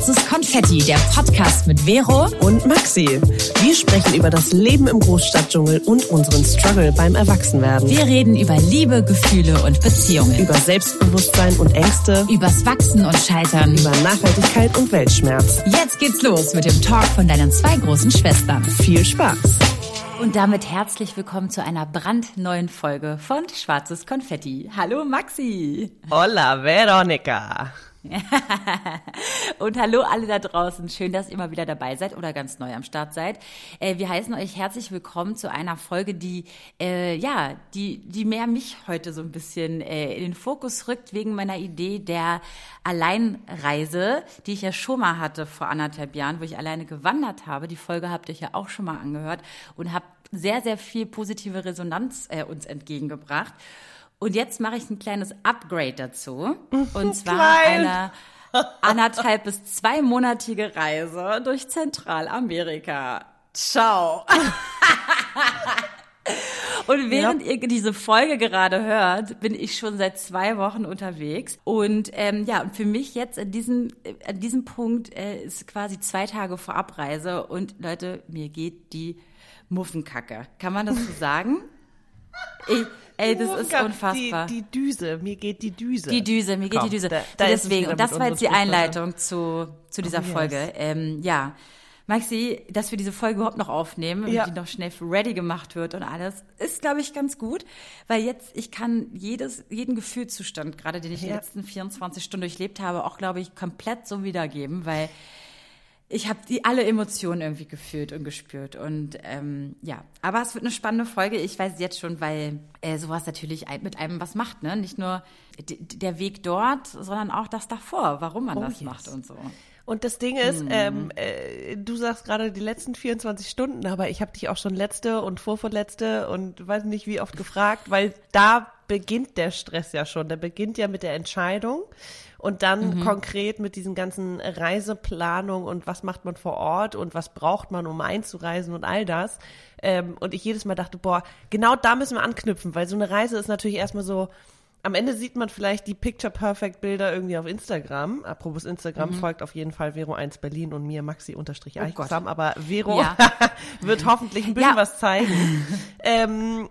Schwarzes Konfetti, der Podcast mit Vero und Maxi. Wir sprechen über das Leben im Großstadtdschungel und unseren Struggle beim Erwachsenwerden. Wir reden über Liebe, Gefühle und Beziehungen. Über Selbstbewusstsein und Ängste. Übers Wachsen und Scheitern. Über Nachhaltigkeit und Weltschmerz. Jetzt geht's los mit dem Talk von deinen zwei großen Schwestern. Viel Spaß. Und damit herzlich willkommen zu einer brandneuen Folge von Schwarzes Konfetti. Hallo Maxi. Hola Veronica. und hallo alle da draußen. Schön, dass ihr mal wieder dabei seid oder ganz neu am Start seid. Äh, wir heißen euch herzlich willkommen zu einer Folge, die äh, ja, die die mehr mich heute so ein bisschen äh, in den Fokus rückt wegen meiner Idee der Alleinreise, die ich ja schon mal hatte vor anderthalb Jahren, wo ich alleine gewandert habe. Die Folge habt ihr ja auch schon mal angehört und habt sehr sehr viel positive Resonanz äh, uns entgegengebracht. Und jetzt mache ich ein kleines Upgrade dazu. Und zwar Klein. eine anderthalb bis zweimonatige Reise durch Zentralamerika. Ciao. Und während ja. ihr diese Folge gerade hört, bin ich schon seit zwei Wochen unterwegs. Und ähm, ja, und für mich jetzt an diesem, an diesem Punkt äh, ist quasi zwei Tage vor Abreise. Und Leute, mir geht die Muffenkacke. Kann man das so sagen? Ich, Ey, das ist unfassbar. Die, die Düse, mir geht die Düse. Die Düse, mir geht Komm, die Düse. Da, da Deswegen, und das war jetzt die Einleitung zu, zu dieser oh, Folge. Yes. Ähm, ja. Maxi, dass wir diese Folge überhaupt noch aufnehmen ja. und die noch schnell ready gemacht wird und alles, ist, glaube ich, ganz gut, weil jetzt ich kann jedes, jeden Gefühlszustand, gerade den ich ja. die letzten 24 Stunden durchlebt habe, auch, glaube ich, komplett so wiedergeben, weil ich habe die alle Emotionen irgendwie gefühlt und gespürt und ähm, ja, aber es wird eine spannende Folge. Ich weiß jetzt schon, weil äh, sowas natürlich mit einem was macht, ne? Nicht nur der Weg dort, sondern auch das davor, warum man oh, das yes. macht und so. Und das Ding ist, mhm. ähm, äh, du sagst gerade die letzten 24 Stunden, aber ich habe dich auch schon letzte und vorvorletzte und weiß nicht wie oft gefragt, weil da beginnt der Stress ja schon. Der beginnt ja mit der Entscheidung und dann mhm. konkret mit diesen ganzen Reiseplanung und was macht man vor Ort und was braucht man, um einzureisen und all das. Ähm, und ich jedes Mal dachte, boah, genau da müssen wir anknüpfen, weil so eine Reise ist natürlich erstmal so, am Ende sieht man vielleicht die Picture Perfect Bilder irgendwie auf Instagram. Apropos Instagram, mhm. folgt auf jeden Fall Vero1 Berlin und mir Maxi unterstrich oh. Aber Vero ja. wird hoffentlich ein bisschen ja. was zeigen. ähm,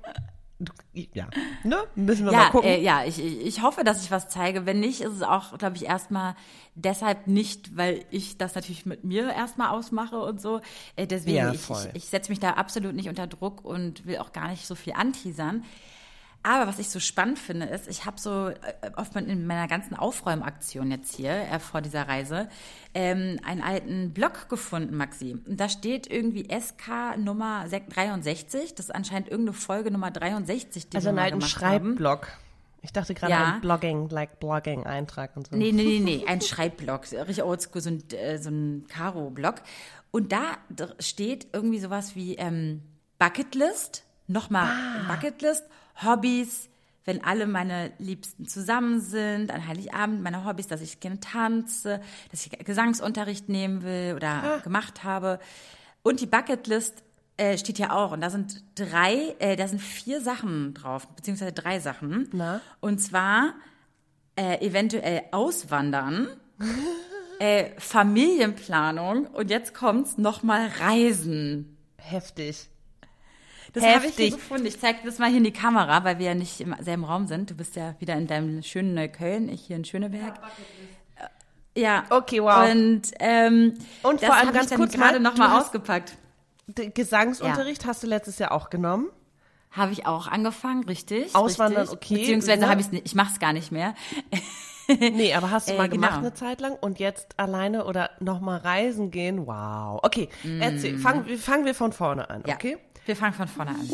ja, ne? Müssen wir ja, mal gucken. Äh, ja, ich, ich hoffe, dass ich was zeige. Wenn nicht, ist es auch, glaube ich, erstmal deshalb nicht, weil ich das natürlich mit mir erstmal ausmache und so. Äh, deswegen, ja, ich, ich, ich setze mich da absolut nicht unter Druck und will auch gar nicht so viel anteasern. Aber was ich so spannend finde, ist, ich habe so äh, oft in meiner ganzen Aufräumaktion jetzt hier äh, vor dieser Reise ähm, einen alten Blog gefunden, Maxi. Und da steht irgendwie SK Nummer 63. Das ist anscheinend irgendeine Folge Nummer 63, die also wir einen alten Schreibblock. Ich dachte gerade ja. ein Blogging, like Blogging-Eintrag und so. Nee, nee, nee, nee, ein Schreibblock, richtig oldschool, so ein, äh, so ein Karo-Blog. Und da steht irgendwie sowas wie ähm, Bucketlist, nochmal ah. Bucketlist Hobbys, wenn alle meine Liebsten zusammen sind, an Heiligabend meine Hobbys, dass ich gerne tanze, dass ich Gesangsunterricht nehmen will oder ah. gemacht habe. Und die Bucketlist äh, steht ja auch. Und da sind drei, äh, da sind vier Sachen drauf, beziehungsweise drei Sachen. Na? Und zwar äh, eventuell auswandern, äh, Familienplanung und jetzt kommt's nochmal Reisen. Heftig. Das habe ich hier gefunden. Ich zeige das mal hier in die Kamera, weil wir ja nicht im selben Raum sind. Du bist ja wieder in deinem schönen Neukölln, ich hier in Schöneberg. Ja. Okay, wow. Und, ähm, und vor allem ganz kurz gerade noch mal ausgepackt. Gesangsunterricht ja. hast du letztes Jahr auch genommen? Habe ich auch angefangen, richtig. Auswandern, richtig. okay. Beziehungsweise habe ich es nicht, ich mache es gar nicht mehr. nee, aber hast du äh, mal gemacht genau. eine Zeit lang und jetzt alleine oder nochmal reisen gehen? Wow. Okay, erzähl, mm. fangen, fangen wir von vorne an, ja. okay? Wir fangen von vorne an.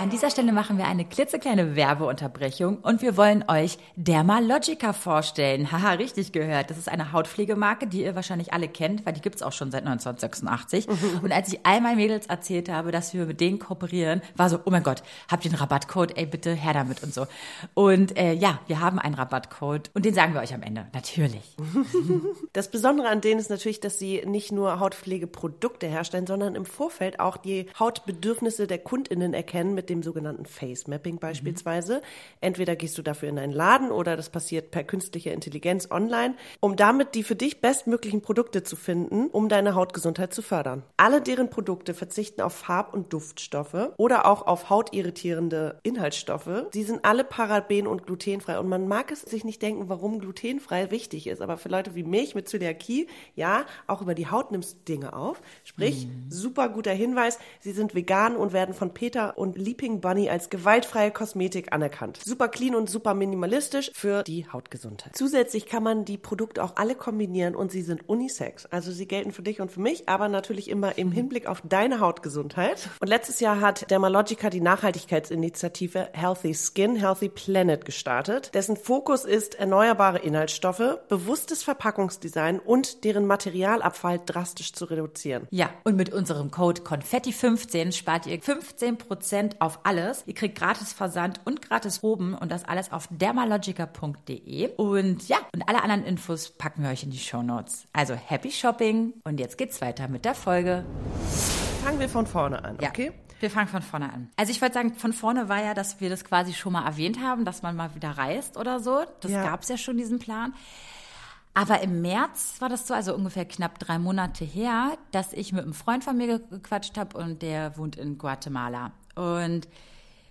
An dieser Stelle machen wir eine klitzekleine Werbeunterbrechung und wir wollen euch Dermalogica vorstellen. Haha, richtig gehört. Das ist eine Hautpflegemarke, die ihr wahrscheinlich alle kennt, weil die gibt's auch schon seit 1986. und als ich all meinen Mädels erzählt habe, dass wir mit denen kooperieren, war so, oh mein Gott, habt ihr einen Rabattcode? Ey, bitte her damit und so. Und äh, ja, wir haben einen Rabattcode und den sagen wir euch am Ende. Natürlich. Das Besondere an denen ist natürlich, dass sie nicht nur Hautpflegeprodukte herstellen, sondern im Vorfeld auch die Hautbedürfnisse der KundInnen erkennen mit dem sogenannten Face Mapping beispielsweise. Mhm. Entweder gehst du dafür in einen Laden oder das passiert per künstlicher Intelligenz online, um damit die für dich bestmöglichen Produkte zu finden, um deine Hautgesundheit zu fördern. Alle deren Produkte verzichten auf Farb- und Duftstoffe oder auch auf hautirritierende Inhaltsstoffe. Sie sind alle paraben- und glutenfrei und man mag es sich nicht denken, warum glutenfrei wichtig ist, aber für Leute wie mich mit Zöliakie, ja, auch über die Haut nimmst du Dinge auf. Sprich, mhm. super guter Hinweis, sie sind vegan und werden von Peter und Leaping Bunny als gewaltfreie Kosmetik anerkannt. Super clean und super minimalistisch für die Hautgesundheit. Zusätzlich kann man die Produkte auch alle kombinieren und sie sind unisex. Also sie gelten für dich und für mich, aber natürlich immer im Hinblick auf deine Hautgesundheit. Und letztes Jahr hat Dermalogica die Nachhaltigkeitsinitiative Healthy Skin, Healthy Planet gestartet, dessen Fokus ist erneuerbare Inhaltsstoffe, bewusstes Verpackungsdesign und deren Materialabfall drastisch zu reduzieren. Ja, und mit unserem Code Konfetti15 spart ihr 15% auf alles. Ihr kriegt gratis Versand und gratis Proben und das alles auf dermalogica.de. Und ja, und alle anderen Infos packen wir euch in die Show Notes. Also happy Shopping und jetzt geht's weiter mit der Folge. Fangen wir von vorne an, okay? Ja. Wir fangen von vorne an. Also ich wollte sagen, von vorne war ja, dass wir das quasi schon mal erwähnt haben, dass man mal wieder reist oder so. Das ja. gab es ja schon, diesen Plan. Aber im März war das so, also ungefähr knapp drei Monate her, dass ich mit einem Freund von mir gequatscht habe und der wohnt in Guatemala. Und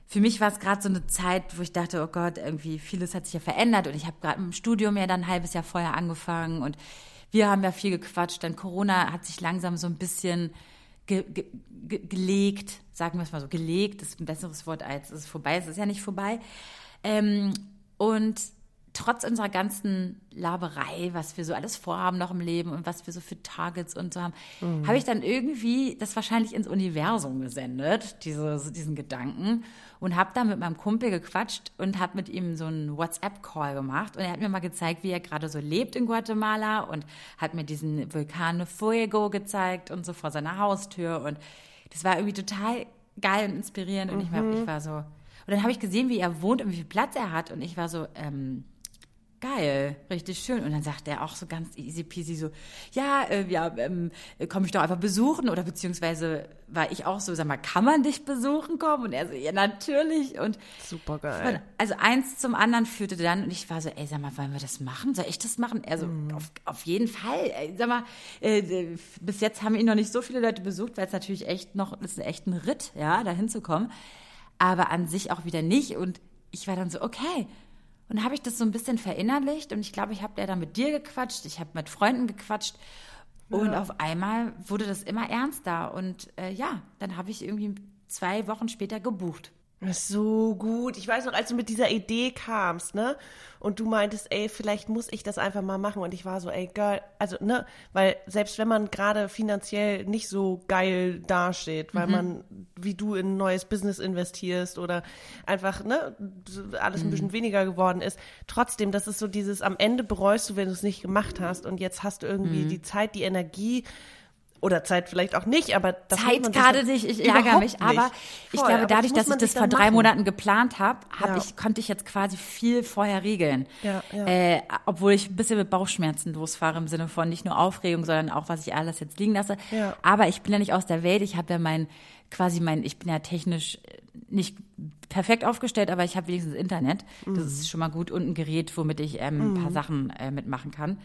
für mich war es gerade so eine Zeit, wo ich dachte, oh Gott, irgendwie vieles hat sich ja verändert und ich habe gerade im Studium ja dann ein halbes Jahr vorher angefangen und wir haben ja viel gequatscht, denn Corona hat sich langsam so ein bisschen ge ge gelegt, sagen wir es mal so, gelegt, ist ein besseres Wort als es ist vorbei, es ist ja nicht vorbei. Ähm, und trotz unserer ganzen Laberei, was wir so alles vorhaben noch im Leben und was wir so für Targets und so haben, mhm. habe ich dann irgendwie das wahrscheinlich ins Universum gesendet, diese, diesen Gedanken und habe dann mit meinem Kumpel gequatscht und habe mit ihm so einen WhatsApp-Call gemacht und er hat mir mal gezeigt, wie er gerade so lebt in Guatemala und hat mir diesen Vulkan Fuego gezeigt und so vor seiner Haustür und das war irgendwie total geil und inspirierend und mhm. ich, war, ich war so und dann habe ich gesehen, wie er wohnt und wie viel Platz er hat und ich war so ähm, geil, richtig schön. Und dann sagt er auch so ganz easy peasy so, ja, äh, ja, ähm, komme ich doch einfach besuchen oder beziehungsweise war ich auch so, sag mal, kann man dich besuchen kommen? Und er so, ja, natürlich. Und super geil. Also eins zum anderen führte dann und ich war so, ey, sag mal, wollen wir das machen? Soll ich das machen? Er so, mm. auf, auf jeden Fall. Ey, sag mal, äh, bis jetzt haben ihn noch nicht so viele Leute besucht, weil es natürlich echt noch, ist echt ein Ritt, ja, da hinzukommen. Aber an sich auch wieder nicht. Und ich war dann so, okay, und dann habe ich das so ein bisschen verinnerlicht und ich glaube, ich habe ja dann mit dir gequatscht, ich habe mit Freunden gequatscht und ja. auf einmal wurde das immer ernster und äh, ja, dann habe ich irgendwie zwei Wochen später gebucht. So gut. Ich weiß noch, als du mit dieser Idee kamst, ne? Und du meintest, ey, vielleicht muss ich das einfach mal machen. Und ich war so, ey, geil. Also, ne? Weil selbst wenn man gerade finanziell nicht so geil dasteht, weil mhm. man, wie du, in ein neues Business investierst oder einfach, ne? Alles ein mhm. bisschen weniger geworden ist. Trotzdem, das ist so dieses, am Ende bereust du, wenn du es nicht gemacht hast. Und jetzt hast du irgendwie mhm. die Zeit, die Energie, oder Zeit vielleicht auch nicht, aber das Zeit gerade nicht, ich ärgere mich, aber ich glaube, dadurch, dass ich das vor drei machen. Monaten geplant habe, hab ja. ich, konnte ich jetzt quasi viel vorher regeln. Ja, ja. Äh, obwohl ich ein bisschen mit Bauchschmerzen losfahre im Sinne von nicht nur Aufregung, sondern auch, was ich alles jetzt liegen lasse. Aber ich bin ja nicht aus der Welt, ich habe ja mein, quasi mein, ich bin ja technisch nicht perfekt aufgestellt, aber ich habe wenigstens Internet. Das mhm. ist schon mal gut und ein Gerät, womit ich ähm, ein paar mhm. Sachen äh, mitmachen kann.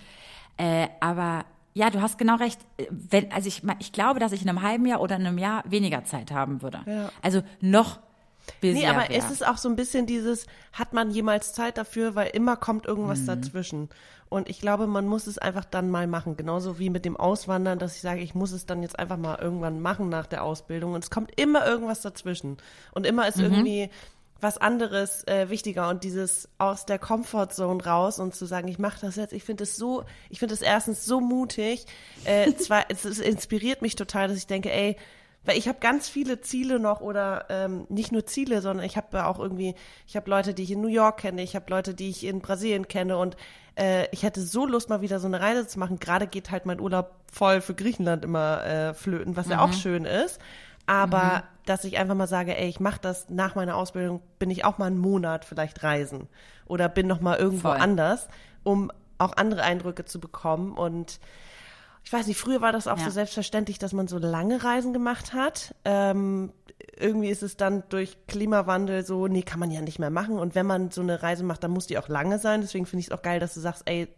Äh, aber ja, du hast genau recht. Wenn, also ich, ich glaube, dass ich in einem halben Jahr oder in einem Jahr weniger Zeit haben würde. Ja. Also noch Nee, aber wär. ist es auch so ein bisschen dieses, hat man jemals Zeit dafür, weil immer kommt irgendwas mhm. dazwischen. Und ich glaube, man muss es einfach dann mal machen. Genauso wie mit dem Auswandern, dass ich sage, ich muss es dann jetzt einfach mal irgendwann machen nach der Ausbildung. Und es kommt immer irgendwas dazwischen. Und immer ist mhm. irgendwie was anderes äh, wichtiger und dieses aus der Comfortzone raus und zu sagen, ich mache das jetzt. Ich finde es so, ich finde es erstens so mutig. Äh, zwar, es, es inspiriert mich total, dass ich denke, ey, weil ich habe ganz viele Ziele noch oder ähm, nicht nur Ziele, sondern ich habe auch irgendwie, ich habe Leute, die ich in New York kenne, ich habe Leute, die ich in Brasilien kenne und äh, ich hätte so Lust, mal wieder so eine Reise zu machen. Gerade geht halt mein Urlaub voll für Griechenland immer äh, flöten, was mhm. ja auch schön ist. Aber mhm. Dass ich einfach mal sage, ey, ich mache das nach meiner Ausbildung, bin ich auch mal einen Monat vielleicht reisen oder bin noch mal irgendwo Voll. anders, um auch andere Eindrücke zu bekommen und ich weiß nicht, früher war das auch Ja. so selbstverständlich, dass man so lange Reisen gemacht hat. Ähm, irgendwie ist es dann durch Klimawandel so, nee, kann man ja nicht mehr machen. Und wenn man so eine Reise macht, dann muss die auch lange sein. Deswegen finde ich es auch geil, dass du sagst, ey,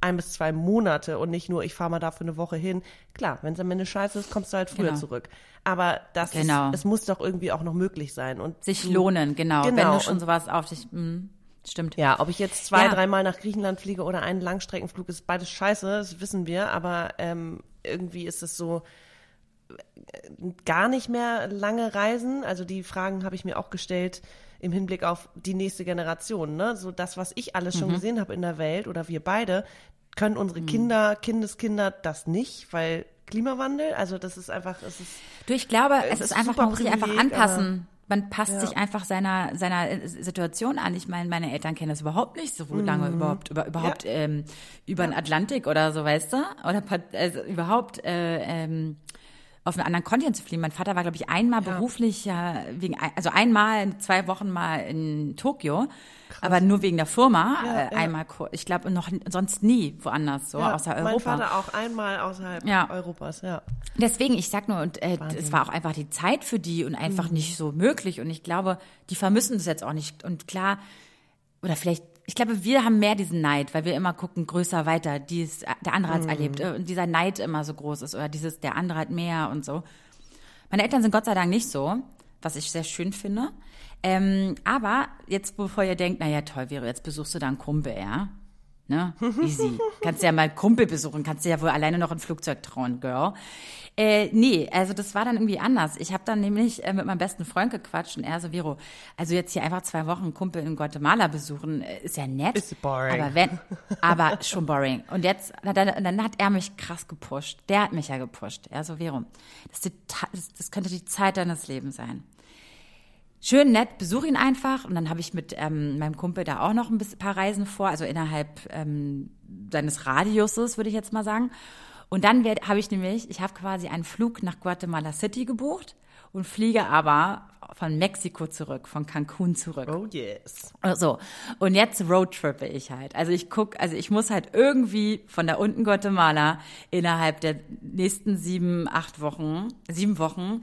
ein bis zwei Monate und nicht nur, ich fahre mal da für eine Woche hin. Klar, wenn es am Ende scheiße ist, kommst du halt früher Genau. zurück. Aber das Genau. ist, es muss doch irgendwie auch noch möglich sein. Und Sich lohnen, genau. Wenn Genau, du schon und- sowas auf dich, mh, stimmt. Ja, ob ich jetzt zwei, Ja. dreimal nach Griechenland fliege oder einen Langstreckenflug, ist beides scheiße, das wissen wir, aber ähm, irgendwie ist es so äh, gar nicht mehr lange Reisen. Also die Fragen habe ich mir auch gestellt im Hinblick auf die nächste Generation. Ne? So das, was ich alles Mhm. schon gesehen habe in der Welt oder wir beide, können unsere Kinder, Kindeskinder das nicht, weil Klimawandel, also das ist einfach, es ist Du, ich glaube, es ist ist einfach, man muss sich einfach anpassen. Man passt Ja. sich einfach seiner, seiner äh, Situation an. Ich meine, meine Eltern kennen das überhaupt nicht, so lange überhaupt, über, überhaupt ähm, über den Atlantik oder so, weißt du? Oder also überhaupt äh, ähm, auf einen anderen Kontinent zu fliegen. Mein Vater war, glaube ich, einmal beruflich, ja, wegen, also einmal, zwei Wochen mal in Tokio, aber nur wegen der Firma. Ja, äh, ja. Einmal, ich glaube, noch sonst nie woanders, so, ja, außer mein Europa. Vater auch einmal außerhalb Ja. Europas, ja. Deswegen, ich sag nur, und äh, es war auch einfach die Zeit für die und einfach nicht so möglich. Und ich glaube, die vermissen das jetzt auch nicht. Und klar, oder vielleicht, ich glaube, wir haben mehr diesen Neid, weil wir immer gucken, größer, weiter, die es, der andere hat's erlebt. äh, Und dieser Neid immer so groß ist oder dieses, der andere hat mehr und so. Meine Eltern sind Gott sei Dank nicht so, was ich sehr schön finde. Ähm, aber jetzt, bevor ihr denkt, naja, toll, Vero, jetzt besuchst du da einen Kumpel, ja? Ne? Easy. kannst ja mal einen Kumpel besuchen, kannst dir ja wohl alleine noch ein Flugzeug trauen, Girl. Äh, nee, also das war dann irgendwie anders. Ich habe dann nämlich äh, mit meinem besten Freund gequatscht und er so, Vero, also jetzt hier einfach zwei Wochen Kumpel in Guatemala besuchen, äh, ist ja nett. Ist boring. Aber wenn, aber schon boring. Und jetzt, dann, dann hat er mich krass gepusht. Der hat mich ja gepusht. Er so, Vero, das, die, das, das könnte die Zeit deines Lebens sein schön nett, besuche ihn einfach und dann habe ich mit ähm, meinem Kumpel da auch noch ein paar Reisen vor, also innerhalb ähm, seines Radiuses, würde ich jetzt mal sagen. Und dann habe ich nämlich, ich habe quasi einen Flug nach Guatemala City gebucht und fliege aber von Mexiko zurück, von Cancun zurück. Oh yes. So, und jetzt roadtrippe ich halt. Also ich guck, also ich muss halt irgendwie von da unten Guatemala innerhalb der nächsten sieben, acht Wochen, sieben Wochen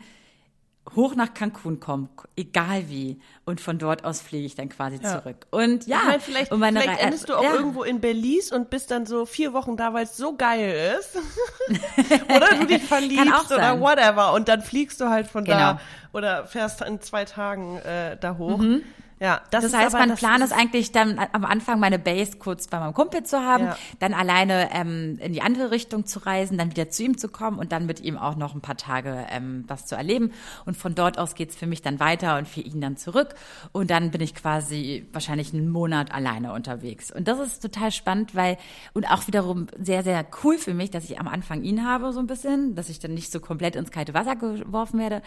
hoch nach Cancun kommen, egal wie. Und von dort aus fliege ich dann quasi Ja. zurück. Und ja, Ich meine, vielleicht, und meine vielleicht Re- endest du auch ja. irgendwo in Belize und bist dann so vier Wochen da, weil es so geil ist. oder du dich verliebst oder whatever. Und dann fliegst du halt von Genau. Mhm. da oder fährst in zwei Tagen äh, da hoch. Ja, das, Das heißt, mein Plan ist ist eigentlich dann am Anfang meine Base kurz bei meinem Kumpel zu haben, Ja. dann alleine ähm, in die andere Richtung zu reisen, dann wieder zu ihm zu kommen und dann mit ihm auch noch ein paar Tage ähm, was zu erleben. Und von dort aus geht's für mich dann weiter und für ihn dann zurück. Und dann bin ich quasi wahrscheinlich einen Monat alleine unterwegs. Und das ist total spannend, weil und auch wiederum sehr, sehr cool für mich, dass ich am Anfang ihn habe, so ein bisschen, dass ich dann nicht so komplett ins kalte Wasser geworfen werde,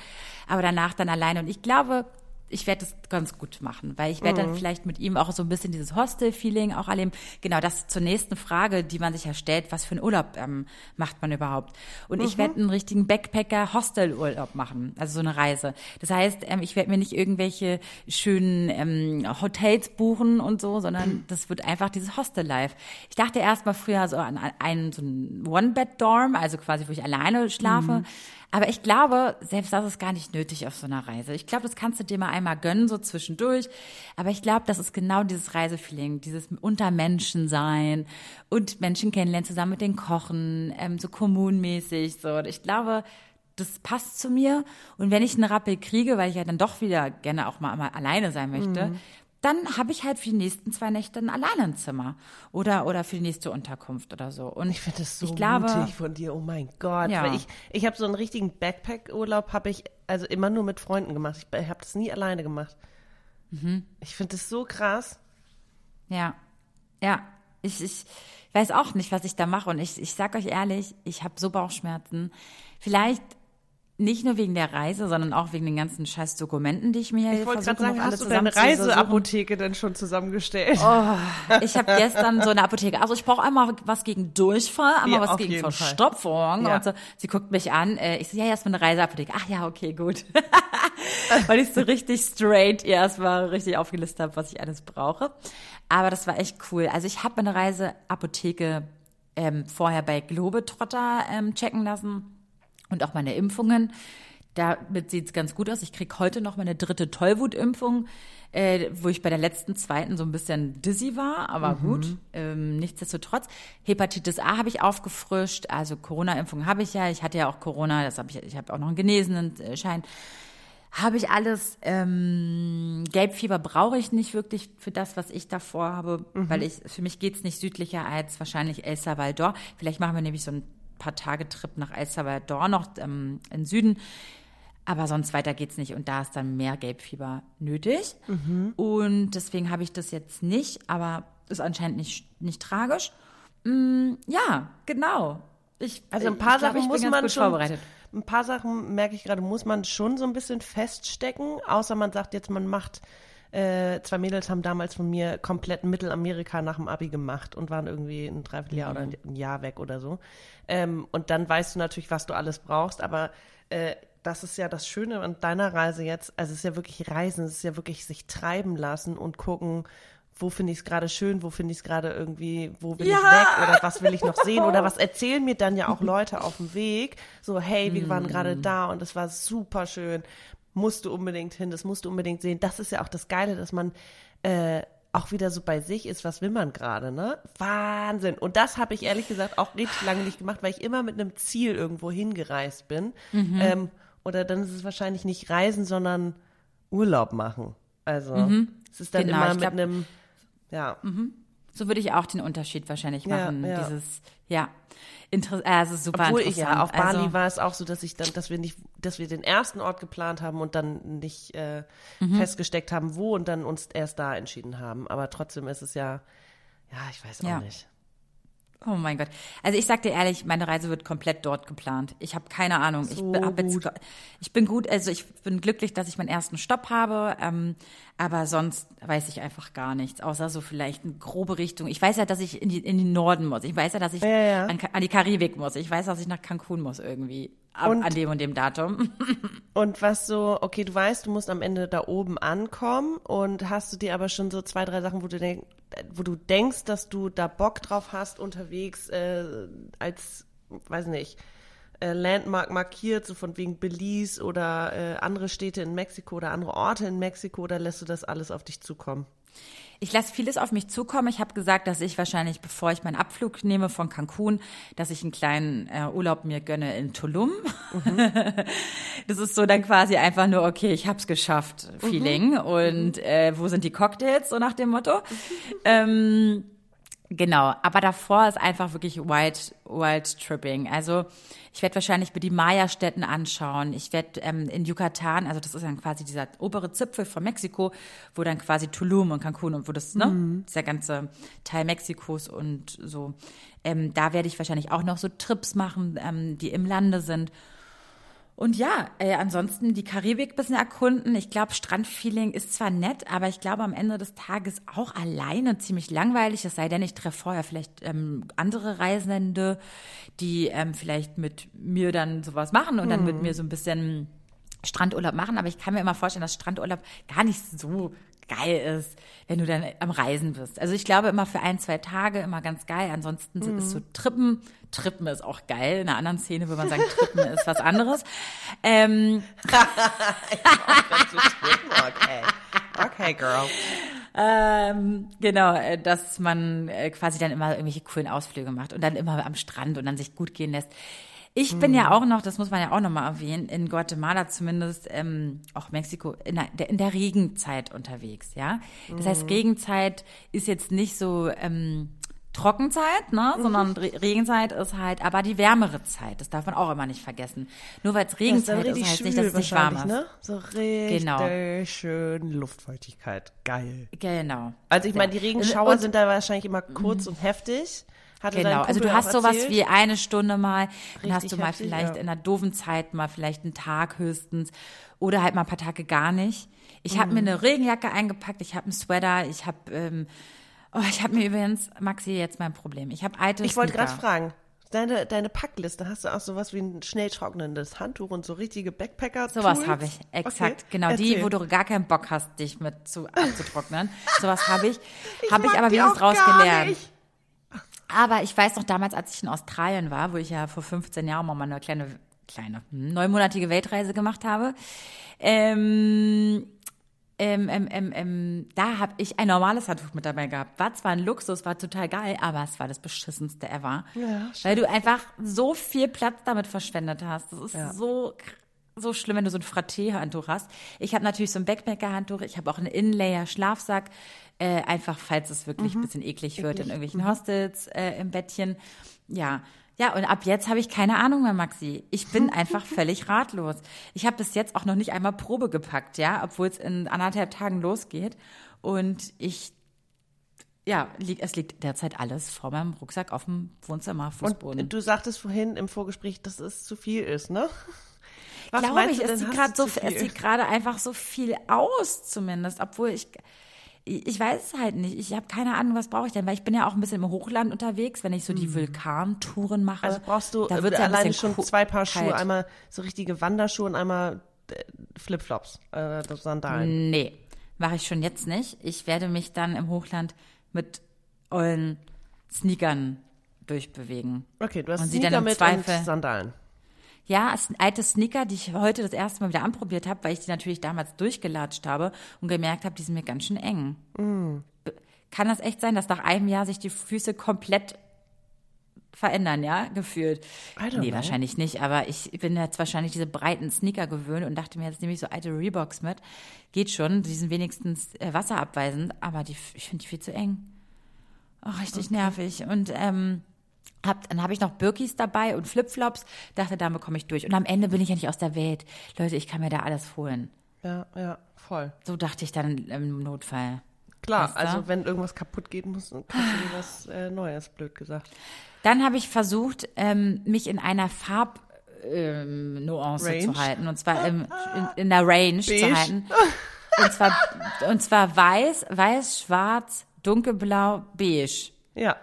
aber danach dann alleine. Und ich glaube, ich werde das ganz gut machen, weil ich werde dann vielleicht mit ihm auch so ein bisschen dieses Hostel-Feeling auch erleben. Genau, das zur nächsten Frage, die man sich ja stellt, was für einen Urlaub ähm, macht man überhaupt? Und ich werde einen richtigen Backpacker-Hostel-Urlaub machen, also so eine Reise. Das heißt, ähm, ich werde mir nicht irgendwelche schönen ähm, Hotels buchen und so, sondern das wird einfach dieses Hostel-Life. Ich dachte erst mal früher so an einen so einen One-Bed-Dorm, also quasi, wo ich alleine schlafe. Aber ich glaube, selbst das ist gar nicht nötig auf so einer Reise. Ich glaube, das kannst du dir mal einmal gönnen, so zwischendurch. Aber ich glaube, das ist genau dieses Reisefeeling, dieses unter sein und Menschen kennenlernen, zusammen mit den Kochen, ähm, so kommunmäßig. So. Und ich glaube, das passt zu mir. Und wenn ich einen Rappel kriege, weil ich ja dann doch wieder gerne auch mal, mal alleine sein möchte, dann habe ich halt für die nächsten zwei Nächte ein alleine ein Zimmer. Oder, oder für die nächste Unterkunft oder so. Und Ich finde das so ich glaube, mutig von dir. Oh mein Gott. Ja. Weil ich ich habe so einen richtigen Backpack-Urlaub, habe ich also immer nur mit Freunden gemacht. Ich habe das nie alleine gemacht. Mhm. Ich finde das so krass. Ja, ja. Ich, ich weiß auch nicht, was ich da mache. Und ich, ich sag euch ehrlich, ich habe so Bauchschmerzen. Vielleicht nicht nur wegen der Reise, sondern auch wegen den ganzen scheiß Dokumenten, die ich mir Ich wollte gerade sagen, hast du deine. Reiseapotheke denn schon zusammengestellt? Oh, Ich habe gestern so eine Apotheke. Also ich brauche einmal was gegen Durchfall, einmal Ja, was gegen. Verstopfung. Ja. Und so. Sie guckt mich an. Äh, ich so, ja, erstmal eine Reiseapotheke. Ach ja, okay, gut. Weil ich so richtig straight ihr erstmal richtig aufgelistet habe, was ich alles brauche. Aber das war echt cool. Also ich habe eine Reiseapotheke ähm, vorher bei Globetrotter ähm, checken lassen und auch meine Impfungen. Damit sieht es ganz gut aus. Ich kriege heute noch meine dritte Tollwutimpfung, äh, wo ich bei der letzten zweiten so ein bisschen dizzy war, aber mhm. gut. Ähm, nichtsdestotrotz. Hepatitis A habe ich aufgefrischt, also Corona-Impfung habe ich ja. Ich hatte ja auch Corona, das habe ich, ich habe auch noch einen genesenen äh, Schein. Habe ich alles. Ähm, Gelbfieber brauche ich nicht wirklich für das, was ich davor habe, mhm. weil ich für mich geht's nicht südlicher als wahrscheinlich El Salvador. Vielleicht machen wir nämlich so ein paar Tage Trip nach El Salvador noch ähm, in Süden. Aber sonst weiter geht's nicht und da ist dann mehr Gelbfieber nötig. Mhm. Und deswegen habe ich das jetzt nicht, aber ist anscheinend nicht, nicht tragisch. Mm, ja, genau. Ich, also ein paar ich Sachen glaub, muss man schon, vorbereitet. ein paar Sachen merke ich gerade, muss man schon so ein bisschen feststecken, außer man sagt jetzt, man macht äh, zwei Mädels haben damals von mir komplett Mittelamerika nach dem Abi gemacht und waren irgendwie ein Dreivierteljahr mhm. oder ein Jahr weg oder so. Ähm, und dann weißt du natürlich, was du alles brauchst, aber äh, das ist ja das Schöne an deiner Reise jetzt. Also es ist ja wirklich Reisen, es ist ja wirklich sich treiben lassen und gucken, wo finde ich es gerade schön, wo finde ich es gerade irgendwie, wo will ja. ich weg oder was will ich noch sehen oder was erzählen mir dann ja auch Leute auf dem Weg. So, hey, wir waren gerade mm. da und es war super schön. Musst du unbedingt hin, das musst du unbedingt sehen. Das ist ja auch das Geile, dass man äh, auch wieder so bei sich ist, was will man gerade, ne? Wahnsinn. Und das habe ich ehrlich gesagt auch richtig lange nicht gemacht, weil ich immer mit einem Ziel irgendwo hingereist bin. Mhm. Ähm, oder dann ist es wahrscheinlich nicht Reisen, sondern Urlaub machen. Also mhm. es ist dann genau, immer mit glaub, einem, ja. Mhm. So würde ich auch den Unterschied wahrscheinlich machen. Ja, ja. Dieses, ja. Inter also super Obwohl interessant. Ich, ja, auf Bali also, war es auch so, dass ich dann, dass wir nicht, dass wir den ersten Ort geplant haben und dann nicht äh, mhm. festgesteckt haben, wo und dann uns erst da entschieden haben. Aber trotzdem ist es ja, ja, ich weiß auch nicht. Oh mein Gott. Also ich sag dir ehrlich, meine Reise wird komplett dort geplant. Ich habe keine Ahnung. So ich, bin, jetzt, ich bin gut, also ich bin glücklich, dass ich meinen ersten Stopp habe, ähm, aber sonst weiß ich einfach gar nichts, außer so vielleicht eine grobe Richtung. Ich weiß ja, dass ich in, die, in den Norden muss. Ich weiß ja, dass ich ja, ja. An, an, die Karibik muss. Ich weiß, dass ich nach Cancun muss irgendwie. Ab, und, an dem und dem Datum. und was so, okay, du weißt, du musst am Ende da oben ankommen und hast du dir aber schon so zwei, drei Sachen, wo du denkst, wo du denkst, dass du da Bock drauf hast, unterwegs äh, als, weiß nicht, äh, Landmark markiert, so von wegen Belize oder äh, andere Städte in Mexiko oder andere Orte in Mexiko, oder lässt du das alles auf dich zukommen? Ich lasse vieles auf mich zukommen. Ich habe gesagt, dass ich wahrscheinlich, bevor ich meinen Abflug nehme von Cancun, dass ich einen kleinen äh, Urlaub mir gönne in Tulum. Mhm. Das ist so dann quasi einfach nur, okay, ich hab's geschafft, Feeling. Mhm. Und äh, wo sind die Cocktails, so nach dem Motto. Mhm. Ähm, Genau, aber davor ist einfach wirklich Wild, Wild Tripping. Also ich werde wahrscheinlich mir die Maya-Städten anschauen. Ich werde ähm, in Yucatan, also das ist dann quasi dieser obere Zipfel von Mexiko, wo dann quasi Tulum und Cancun und wo das, ne, mhm. dieser ganze Teil Mexikos und so. Ähm, da werde ich wahrscheinlich auch noch so Trips machen, ähm, die im Lande sind. Und ja, äh, ansonsten die Karibik bisschen erkunden. Ich glaube, Strandfeeling ist zwar nett, aber ich glaube am Ende des Tages auch alleine ziemlich langweilig. Es sei denn, ich treffe vorher vielleicht ähm, andere Reisende, die ähm, vielleicht mit mir dann sowas machen und hm. dann mit hm. mir so ein bisschen Strandurlaub machen. Aber ich kann mir immer vorstellen, dass Strandurlaub gar nicht so geil ist, wenn du dann am Reisen bist. Also ich glaube immer für ein, zwei Tage immer ganz geil. Ansonsten mhm. ist so Trippen. Trippen ist auch geil. In einer anderen Szene würde man sagen, Trippen ist was anderes. Ähm. okay. Okay, girl. Ähm, genau, äh, dass man äh, quasi dann immer irgendwelche coolen Ausflüge macht und dann immer am Strand und dann sich gut gehen lässt. Ich bin ja mhm. auch noch, das muss man ja auch noch mal erwähnen, in Guatemala zumindest, ähm, auch Mexiko, in der, in der Regenzeit unterwegs, ja. Das heißt, mhm. Regenzeit ist jetzt nicht so ähm, Trockenzeit, ne, mhm. sondern Re Regenzeit ist halt, aber die wärmere Zeit. Das darf man auch immer nicht vergessen. Nur weil es Regenzeit ist, heißt nicht, dass es nicht warm ist. Ne? So richtig genau. schön Luftfeuchtigkeit, geil. Genau. Also ich meine, die Regenschauer und, sind da wahrscheinlich immer kurz und heftig. Hatte genau, also du hast sowas wie eine Stunde mal, Richtig dann hast du mal vielleicht ja. in einer doofen Zeit mal vielleicht einen Tag höchstens oder halt mal ein paar Tage gar nicht. Ich mhm. habe mir eine Regenjacke eingepackt, ich habe einen Sweater, ich habe ähm, oh, ich habe mir übrigens Maxi jetzt mein Problem. Ich habe alte Ich wollte gerade fragen. Deine, deine Packliste, hast du auch sowas wie ein schnell trocknendes Handtuch und so richtige Backpacker? Sowas habe ich, exakt. Okay. Genau, Erzähl. die, wo du gar keinen Bock hast, dich mit zu, abzutrocknen. sowas habe ich. ich habe ich aber wenigstens draus gelernt. Nicht. Aber ich weiß noch damals, als ich in Australien war, wo ich ja vor 15 Jahren mal eine kleine, kleine, neunmonatige Weltreise gemacht habe, ähm, ähm, ähm, ähm, ähm, da habe ich ein normales Handtuch mit dabei gehabt. War zwar ein Luxus, war total geil, aber es war das beschissenste ever. Ja, weil du einfach so viel Platz damit verschwendet hast. Das ist Ja. so so schlimm, wenn du so ein Fraté-Handtuch hast. Ich habe natürlich so ein Backpacker-Handtuch. Ich habe auch einen Inlayer-Schlafsack. Äh, einfach, falls es wirklich ein bisschen eklig wird in irgendwelchen Hostels äh, im Bettchen. Ja. Ja, und ab jetzt habe ich keine Ahnung mehr, Maxi. Ich bin einfach völlig ratlos. Ich habe bis jetzt auch noch nicht einmal Probe gepackt, ja, obwohl es in anderthalb Tagen losgeht. Und ich, ja, lieg, es liegt derzeit alles vor meinem Rucksack auf dem Wohnzimmer-Fußboden. Und du sagtest vorhin im Vorgespräch, dass es zu viel ist, ne? Was glaube ich, es sieht gerade so, es sieht gerade einfach so viel aus, zumindest, obwohl ich, ich weiß es halt nicht. Ich habe keine Ahnung, was brauche ich denn, weil ich bin ja auch ein bisschen im Hochland unterwegs, wenn ich so die Vulkantouren mache. Also brauchst du da äh, wird's ja ein alleine schon zwei Paar Schuhe, kalt. einmal so richtige Wanderschuhe und einmal äh, Flipflops, äh, Sandalen. Nee, mache ich schon jetzt nicht. Ich werde mich dann im Hochland mit ollen Sneakern durchbewegen. Okay, du hast Und Sneaker mit Zweifel- und Sandalen. Ja, alte Sneaker, die ich heute das erste Mal wieder anprobiert habe, weil ich die natürlich damals durchgelatscht habe und gemerkt habe, die sind mir ganz schön eng. B- Kann das echt sein, dass nach einem Jahr sich die Füße komplett verändern, ja, gefühlt? Nee, know. wahrscheinlich nicht, aber ich bin jetzt wahrscheinlich diese breiten Sneaker gewöhnt und dachte mir, jetzt nehme ich so alte Reeboks mit. Geht schon, die sind wenigstens äh, wasserabweisend, aber die, ich finde die viel zu eng. Oh, richtig nervig. Und ähm, hab, dann habe ich noch Birkis dabei und Flipflops. Dachte, damit komme ich durch. Und am Ende bin ich ja nicht aus der Welt. Leute, ich kann mir da alles holen. Ja, ja, voll. So dachte ich dann im Notfall. Klar, also wenn irgendwas kaputt geht, muss kannst du dir was äh, Neues, blöd gesagt. Dann habe ich versucht, ähm, mich in einer Farb ähm, Nuance Range? zu halten. Und zwar im, in, in der Range Beige? zu halten. Und zwar, und zwar weiß, weiß, schwarz, dunkelblau, beige. Ja,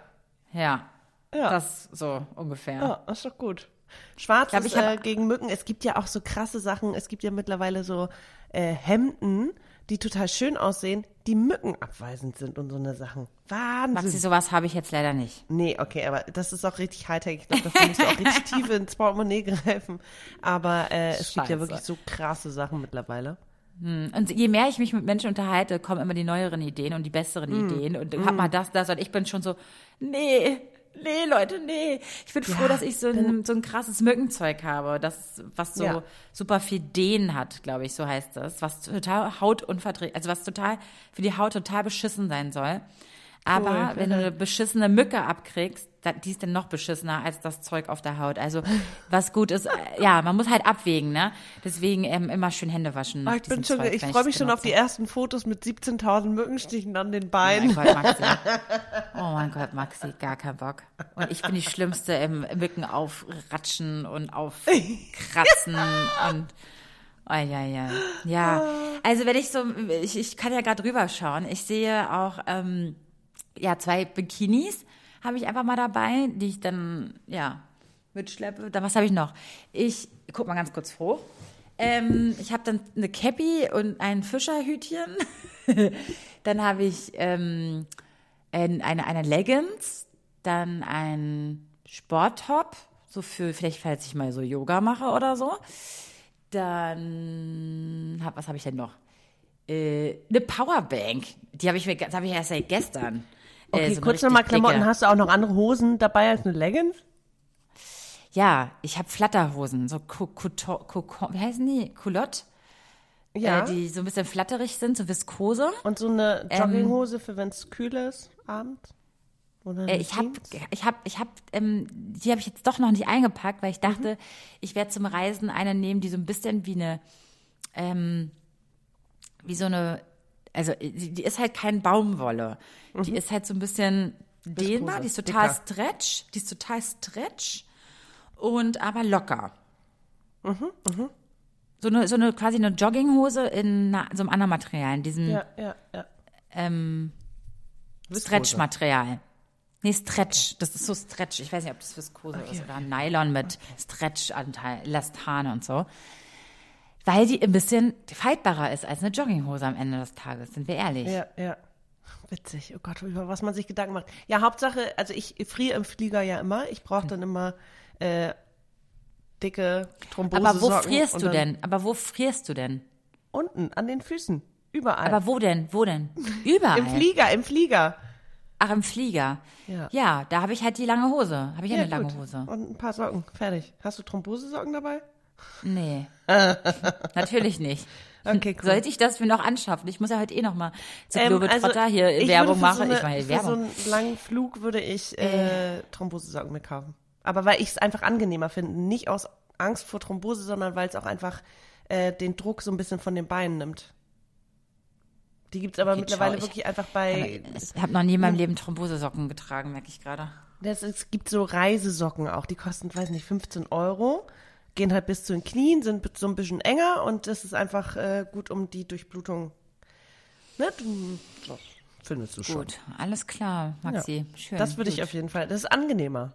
Ja. Ja. Das so ungefähr. ja, ist doch gut. Schwarz glaub, ist ich hab- äh, gegen Mücken. Es gibt ja auch so krasse Sachen. Es gibt ja mittlerweile so äh, Hemden, die total schön aussehen, die mückenabweisend sind und so eine Sachen. Wahnsinn. Maxi, sowas habe ich jetzt leider nicht. Nee, okay, aber das ist auch richtig Hightech. Ich glaube, dafür musst du auch richtig tief ins Portemonnaie greifen. Aber äh, es gibt ja Scheiße. wirklich so krasse Sachen mittlerweile. Und je mehr ich mich mit Menschen unterhalte, kommen immer die neueren Ideen und die besseren Ideen. Und hab mal das, das. Und ich bin schon so, nee, nee, Leute, nee. Ich bin froh, dass ich so ein, so ein krasses Mückenzeug habe, das, was so Ja. super viel Dehn hat, glaube ich, so heißt das. Was total hautunverträglich, also was total für die Haut total beschissen sein soll. Aber Cool. wenn du eine beschissene Mücke abkriegst, die ist dann noch beschissener als das Zeug auf der Haut. Also was gut ist, äh, ja, man muss halt abwägen, ne? Deswegen ähm, immer schön Hände waschen. Ah, ich bin schon, Zeug, ich freue mich schon auf die ersten Fotos mit 17.000 Mückenstichen an den Oh mein Beinen. Gott, Maxi. Oh mein Gott, Maxi, gar kein Bock. Und ich bin die Schlimmste im Mücken aufratschen und aufkratzen und oh, ja, ja. Ja, also wenn ich so, ich, ich kann ja gerade drüber schauen. Ich sehe auch, ähm, ja, zwei Bikinis habe ich einfach mal dabei, die ich dann, ja, mitschleppe. Dann, was habe ich noch? Ich guck mal ganz kurz hoch. Ähm, ich habe dann eine Cappy und ein Fischerhütchen. dann habe ich ähm, ein, eine, eine Leggings, dann ein Sporttop, so für vielleicht, falls ich mal so Yoga mache oder so. Dann, hab, was habe ich denn noch? Äh, eine Powerbank. Die habe ich mir, das habe ich erst seit gestern. Äh, Okay, so eine kurz nochmal Klamotten. Hast du auch noch andere Hosen dabei als eine Leggings? Ja, ich habe Flatterhosen, so Kuko- wie heißen die? Culotte? Ja. Äh, die so ein bisschen flatterig sind, so Viskose. Und so eine Jogginghose für wenn es kühl ist abends? Äh, ich habe, ich habe, ich habe, ähm, die habe ich jetzt doch noch nicht eingepackt, weil ich dachte, ich werde zum Reisen eine nehmen, die so ein bisschen wie eine, ähm, wie so eine, also die, die ist halt kein Baumwolle, die ist halt so ein bisschen dehnbar, die ist total dicker. stretch, die ist total stretch und aber locker. So eine, so eine quasi eine Jogginghose in einer, so einem anderen Material, in diesem Ja, ja, ja. ähm. Stretch-Material. Nee, Stretch. Das ist so Stretch. Ich weiß nicht, ob das Viskose ist oder Nylon mit Stretch-Anteil, Elastane und so. Weil die ein bisschen faltbarer ist als eine Jogginghose am Ende des Tages, sind wir ehrlich. Ja, ja. Witzig, oh Gott, über was man sich Gedanken macht. Ja, Hauptsache, also ich friere im Flieger ja immer. Ich brauche dann immer äh, dicke Thrombose. Aber wo frierst du denn? Aber wo frierst du denn? Unten, an den Füßen. Überall. Aber wo denn? Wo denn? Überall. Im Flieger, im Flieger. Ach, im Flieger. Ja. Ja, da habe ich halt die lange Hose. Habe ich ja, eine lange gut. Hose. Und ein paar Socken. Fertig. Hast du Thrombosesocken dabei? Nee. Natürlich nicht. Okay, cool. Sollte ich das mir noch anschaffen? Ich muss ja heute eh noch mal zu Ähm, Globetrotter also, hier ich Werbung machen. So eine, ich mache hier für Werbung. so einen langen Flug würde ich äh, Thrombosesocken mir kaufen. Aber weil ich es einfach angenehmer finde. Nicht aus Angst vor Thrombose, sondern weil es auch einfach äh, den Druck so ein bisschen von den Beinen nimmt. Die gibt's aber Okay, mittlerweile schau, ich- wirklich einfach bei. Ich habe noch nie in meinem Leben Thrombosesocken getragen, merke ich gerade. Es gibt so Reisesocken auch, die kosten, weiß nicht, 15 Euro, gehen halt bis zu den Knien, sind so ein bisschen enger und das ist einfach äh, gut, um die Durchblutung. Ne? Das findest du schon. Gut, alles klar, Ja. Maxi. Schön. Das würde ich auf jeden Fall. Das ist angenehmer.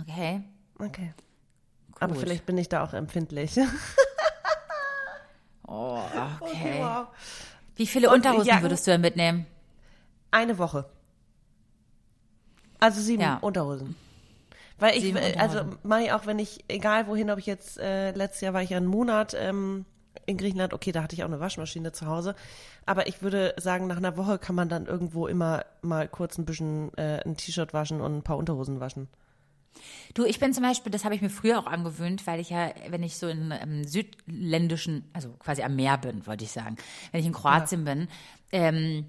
Okay. Okay. Aber Gut. vielleicht bin ich da auch empfindlich. Oh, okay. wow. Wie viele Und Unterhosen Jacken? würdest du denn mitnehmen? Eine Woche. Also sieben Ja. Unterhosen. Weil ich, äh, also mache ich auch, wenn ich, egal wohin, ob ich jetzt, äh, letztes Jahr war ich ja einen Monat ähm, in Griechenland, okay, da hatte ich auch eine Waschmaschine zu Hause. Aber ich würde sagen, nach einer Woche kann man dann irgendwo immer mal kurz ein bisschen äh, ein T-Shirt waschen und ein paar Unterhosen waschen. Du, ich bin zum Beispiel, das habe ich mir früher auch angewöhnt, weil ich ja, wenn ich so in ähm, südländischen, also quasi am Meer bin, wollte ich sagen, wenn ich in Kroatien bin ähm,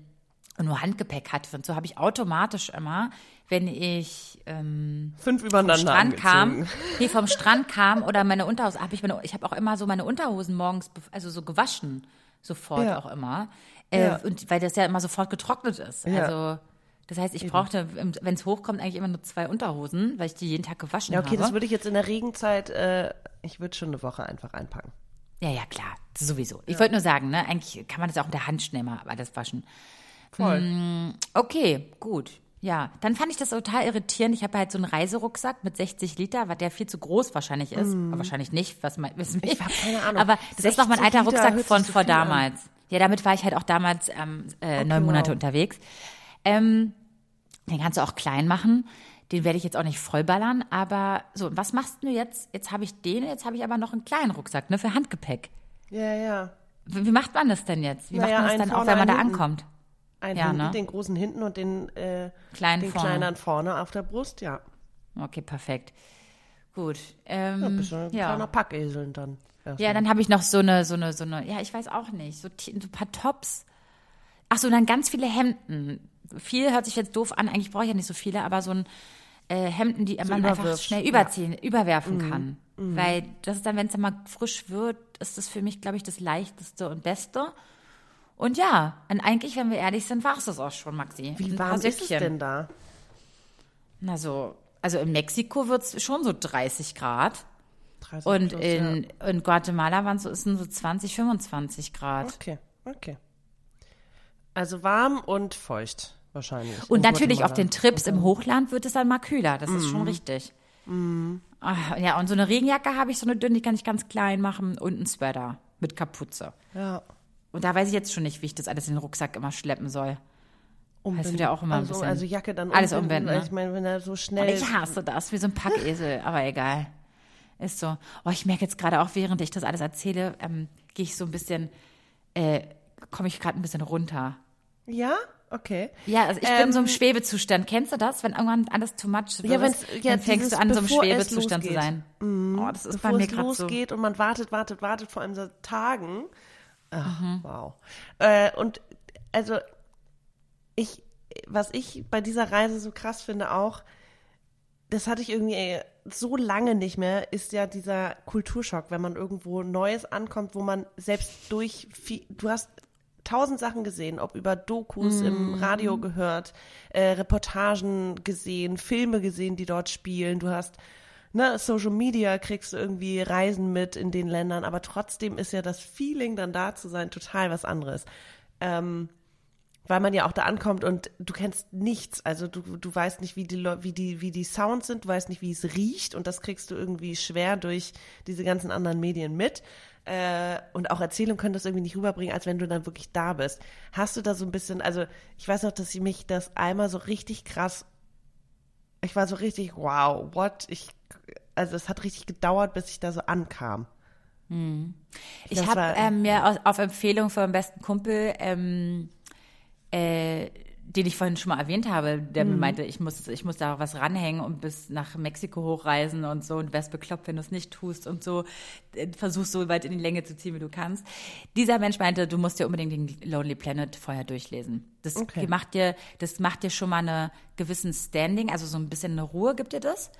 nur Handgepäck hatte und so, habe ich automatisch immer, wenn ich ähm, Fünf vom übereinander Strand kam, nee, vom Strand kam oder meine Unterhosen, habe ich meine, ich habe auch immer so meine Unterhosen morgens, also so gewaschen, sofort Ja. auch immer, äh, Ja. und weil das ja immer sofort getrocknet ist. Ja. Also das heißt, ich brauchte, wenn es hochkommt, eigentlich immer nur zwei Unterhosen, weil ich die jeden Tag gewaschen Ja, okay, habe. das würde ich jetzt in der Regenzeit, äh, ich würde schon eine Woche einfach einpacken. Ja, ja, klar, sowieso. Ich wollte nur sagen, ne, eigentlich kann man das auch mit der Hand schnell mal alles waschen. Voll. Okay, gut. Ja, dann fand ich das total irritierend. Ich habe halt so einen Reiserucksack mit 60 Liter, was der viel zu groß wahrscheinlich ist. Aber wahrscheinlich nicht, was mein, wissen wir. Ich hab keine Ahnung. Aber das ist noch mein 60 alter Liter Rucksack von vor viel an. damals. Ja, damit war ich halt auch damals ähm, äh, neun Monate wow. unterwegs. Ähm, den kannst du auch klein machen. Den werde ich jetzt auch nicht vollballern. Aber so, was machst du jetzt? Jetzt habe ich den, jetzt habe ich aber noch einen kleinen Rucksack, ne, für Handgepäck. Ja, ja. Wie, wie macht man das denn jetzt? Wie Naja, macht man das dann auch, wenn man da ankommt? Einen Ja, hinten, ne? den großen hinten und den, äh, Kleinen den vorne. kleineren vorne auf der Brust, ja. Okay, perfekt. Gut. Ja, Ähm, bist du ein ja. kleiner Packeseln dann. ja, dann habe ich noch so eine, so eine, so eine, ja, ich weiß auch nicht, so, so ein paar Tops. Ach so, und dann ganz viele Hemden. Viel hört sich jetzt doof an, eigentlich brauche ich ja nicht so viele, aber so ein äh, Hemden, die man einfach schnell ja. überziehen, überwerfen kann. Weil das ist dann, wenn es dann mal frisch wird, ist das für mich, glaube ich, das leichteste und beste. Und ja, und eigentlich, wenn wir ehrlich sind, war es das auch schon, Maxi. Wie warm ist es denn da? Na so, also in Mexiko wird es schon so 30 Grad. 30 Und plus, in, in Guatemala waren so, ist es so 20, 25 ja. Grad. Okay, okay. Also warm und feucht wahrscheinlich. Und natürlich auf Guatemala. den Trips im Hochland wird es dann mal kühler. Das ist Mhm. schon richtig. Ah, ja, und so eine Regenjacke habe ich, so eine dünne, die kann ich ganz klein machen und einen Sweater mit Kapuze. Ja. Und da weiß ich jetzt schon nicht, wie ich das alles in den Rucksack immer schleppen soll. Umbinden. wird ja auch immer ein also, bisschen- Also Jacke dann Alles umbinden, umbinden, ne? weil Ich meine, wenn er so Und schnell... ich hasse das, wie so ein Packesel, aber egal. Ist so. Oh, ich merke jetzt gerade auch, während ich das alles erzähle, ähm, gehe ich so ein bisschen, äh, komme ich gerade ein bisschen runter. Ja? Okay. Ja, also ich bin Ähm, so im Schwebezustand. Kennst du das, wenn irgendwann alles too much wird? Ja, wenn's- ja, dann fängst du an, so im Schwebezustand zu sein. Oh, das ist bei Bevor mir es gerade so. losgeht und man wartet, wartet, wartet, vor allem so Tagen. Ach, Mhm. wow. Äh, und also ich, was ich bei dieser Reise so krass finde auch, das hatte ich irgendwie äh, so lange nicht mehr, ist ja dieser Kulturschock, wenn man irgendwo Neues ankommt, wo man selbst durch, viel, du hast tausend Sachen gesehen, ob über Dokus im Radio gehört, äh, Reportagen gesehen, Filme gesehen, die dort spielen. Du hast ne, Social Media, kriegst du irgendwie Reisen mit in den Ländern, aber trotzdem ist ja das Feeling, dann da zu sein, total was anderes. Ähm, weil man ja auch da ankommt und du kennst nichts. Also du, du weißt nicht, wie die, wie, die, wie die Sounds sind, du weißt nicht, wie es riecht und das kriegst du irgendwie schwer durch diese ganzen anderen Medien mit. Äh, und auch Erzählungen können das irgendwie nicht rüberbringen, als wenn du dann wirklich da bist. Hast du da so ein bisschen, also ich weiß noch, dass mich das einmal so richtig krass, ich war so richtig, wow, what? Ich, also es hat richtig gedauert, bis ich da so ankam. Hm. Ich habe ähm, mir auf, Empfehlung von meinem besten Kumpel ähm, äh, den ich vorhin schon mal erwähnt habe, der mhm. meinte, ich muss, ich muss da was ranhängen und bis nach Mexiko hochreisen und so und wärst bekloppt, wenn du es nicht tust und so, äh, versuchst so weit in die Länge zu ziehen, wie du kannst. Dieser Mensch meinte, du musst dir unbedingt den Lonely Planet vorher durchlesen. Das okay. macht dir, das macht dir schon mal eine gewissen Standing, also so ein bisschen eine Ruhe gibt dir das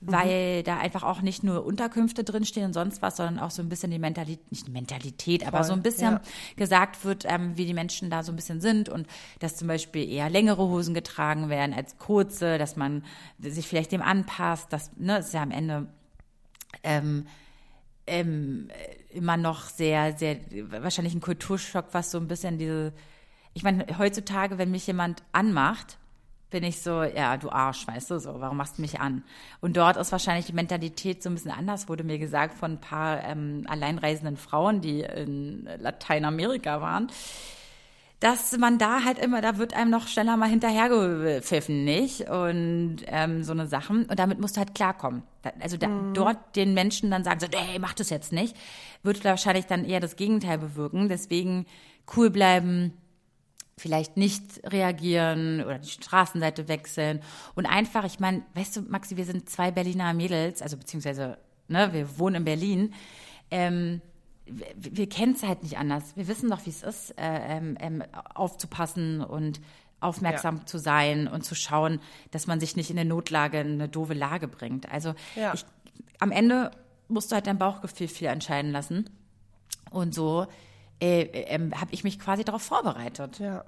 weil mhm. da einfach auch nicht nur Unterkünfte drinstehen und sonst was, sondern auch so ein bisschen die Mentalität, nicht die Mentalität, Voll, aber so ein bisschen ja. gesagt wird, ähm, wie die Menschen da so ein bisschen sind und dass zum Beispiel eher längere Hosen getragen werden als kurze, dass man sich vielleicht dem anpasst, das ne, ist ja am Ende ähm, ähm, immer noch sehr, sehr, wahrscheinlich ein Kulturschock, was so ein bisschen diese, ich meine, heutzutage, wenn mich jemand anmacht, bin ich so, ja, du Arsch, weißt du so, warum machst du mich an? Und dort ist wahrscheinlich die Mentalität so ein bisschen anders, wurde mir gesagt von ein paar ähm, alleinreisenden Frauen, die in Lateinamerika waren, dass man da halt immer, da wird einem noch schneller mal hinterhergepfiffen, nicht? Und ähm, so eine Sachen. Und damit musst du halt klarkommen. Also da, mhm. dort den Menschen dann sagen, so, hey, mach das jetzt nicht, wird wahrscheinlich dann eher das Gegenteil bewirken. Deswegen cool bleiben, vielleicht nicht reagieren oder die Straßenseite wechseln und einfach, ich meine, weißt du, Maxi, wir sind zwei Berliner Mädels, also beziehungsweise, ne, wir wohnen in Berlin. Ähm, wir, wir kennen es halt nicht anders. Wir wissen doch, wie es ist, äh, ähm, ähm, aufzupassen und aufmerksam ja. zu sein und zu schauen, dass man sich nicht in eine Notlage, in eine doofe Lage bringt. Also ja. ich, am Ende musst du halt dein Bauchgefühl viel entscheiden lassen. Und so äh, äh, habe ich mich quasi darauf vorbereitet. Ja.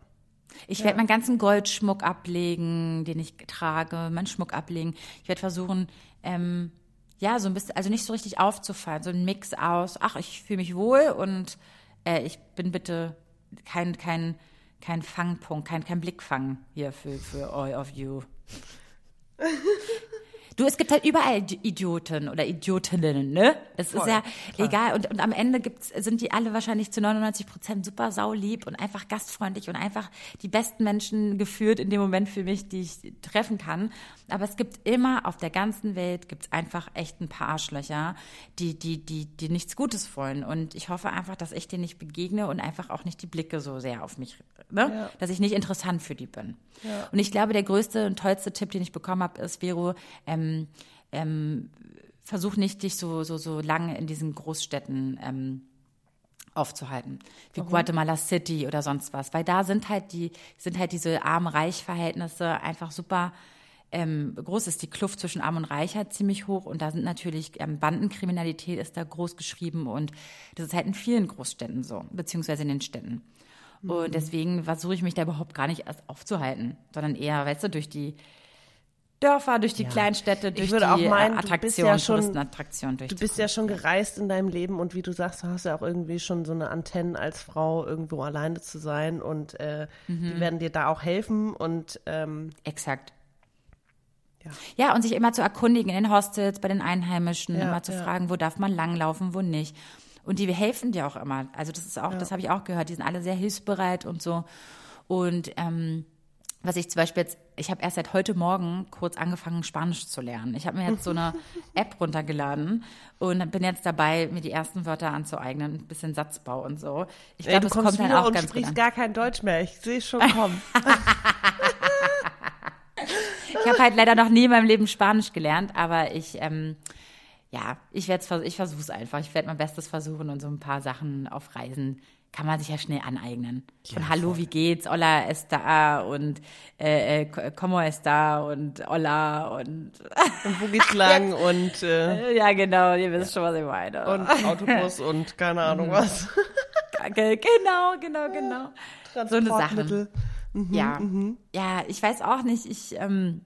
Ich werde ja. meinen ganzen Goldschmuck ablegen, den ich trage, meinen Schmuck ablegen. Ich werde versuchen, ähm, ja, so ein bisschen, also nicht so richtig aufzufallen, so ein Mix aus, ach, ich fühle mich wohl und äh, ich bin bitte kein, kein, kein Fangpunkt, kein, kein Blickfang hier für, für all of you. Du, es gibt halt überall Idioten oder Idiotinnen, ne? Es Voll, ist ja klar. egal. Und, und am Ende gibt's, sind die alle wahrscheinlich zu 99 Prozent super saulieb und einfach gastfreundlich und einfach die besten Menschen geführt in dem Moment für mich, die ich treffen kann. Aber es gibt immer auf der ganzen Welt gibt's einfach echt ein paar Arschlöcher, die, die, die, die nichts Gutes wollen. Und ich hoffe einfach, dass ich denen nicht begegne und einfach auch nicht die Blicke so sehr auf mich, ne? Ja. Dass ich nicht interessant für die bin. Ja. Und ich glaube, der größte und tollste Tipp, den ich bekommen habe, ist, Vero, ähm, ähm, ähm, versuch nicht, dich so, so, so lange in diesen Großstädten ähm, aufzuhalten, wie Warum? Guatemala City oder sonst was, weil da sind halt die, sind halt diese arm-reich-Verhältnisse einfach super ähm, groß ist die Kluft zwischen Arm und Reich halt ziemlich hoch und da sind natürlich ähm, Bandenkriminalität ist da groß geschrieben und das ist halt in vielen Großstädten so, beziehungsweise in den Städten. Mhm. Und deswegen versuche ich mich da überhaupt gar nicht erst aufzuhalten, sondern eher, weißt du, durch die Dörfer, durch die ja. Kleinstädte, durch ich würde die auch meinen, Attraktionen, ja Touristenattraktionen. Du bist ja schon gereist in deinem Leben und wie du sagst, du hast ja auch irgendwie schon so eine Antenne als Frau, irgendwo alleine zu sein und äh, mhm. die werden dir da auch helfen und ähm, Exakt. Ja. ja, und sich immer zu erkundigen in den Hostels, bei den Einheimischen, ja, immer zu fragen, wo darf man langlaufen, wo nicht. Und die helfen dir auch immer. Also das ist auch, das habe ich auch gehört, die sind alle sehr hilfsbereit und so. Und ähm, was ich zum Beispiel jetzt, ich habe erst seit heute Morgen kurz angefangen, Spanisch zu lernen. Ich habe mir jetzt so eine App runtergeladen und bin jetzt dabei, mir die ersten Wörter anzueignen, ein bisschen Satzbau und so. Ich glaube, das kommt dann auch und ganz sprichst gar kein Deutsch mehr. Ich sehe schon kommen. ich habe halt leider noch nie in meinem Leben Spanisch gelernt, aber ich ähm, ja, ich werde ich versuche es einfach. Ich werde mein Bestes versuchen und so ein paar Sachen auf Reisen kann man sich ja schnell aneignen. Ja, und Hallo, voll. wie geht's? Hola está und äh, äh, como está und Hola und und wo geht's lang und äh, ja genau, ihr wisst ja. schon, was ich meine. Und Autobus und keine Ahnung mhm. was. genau, genau, genau. So eine Sache. Mhm, ja, mhm. ja, ich weiß auch nicht. Ich ähm,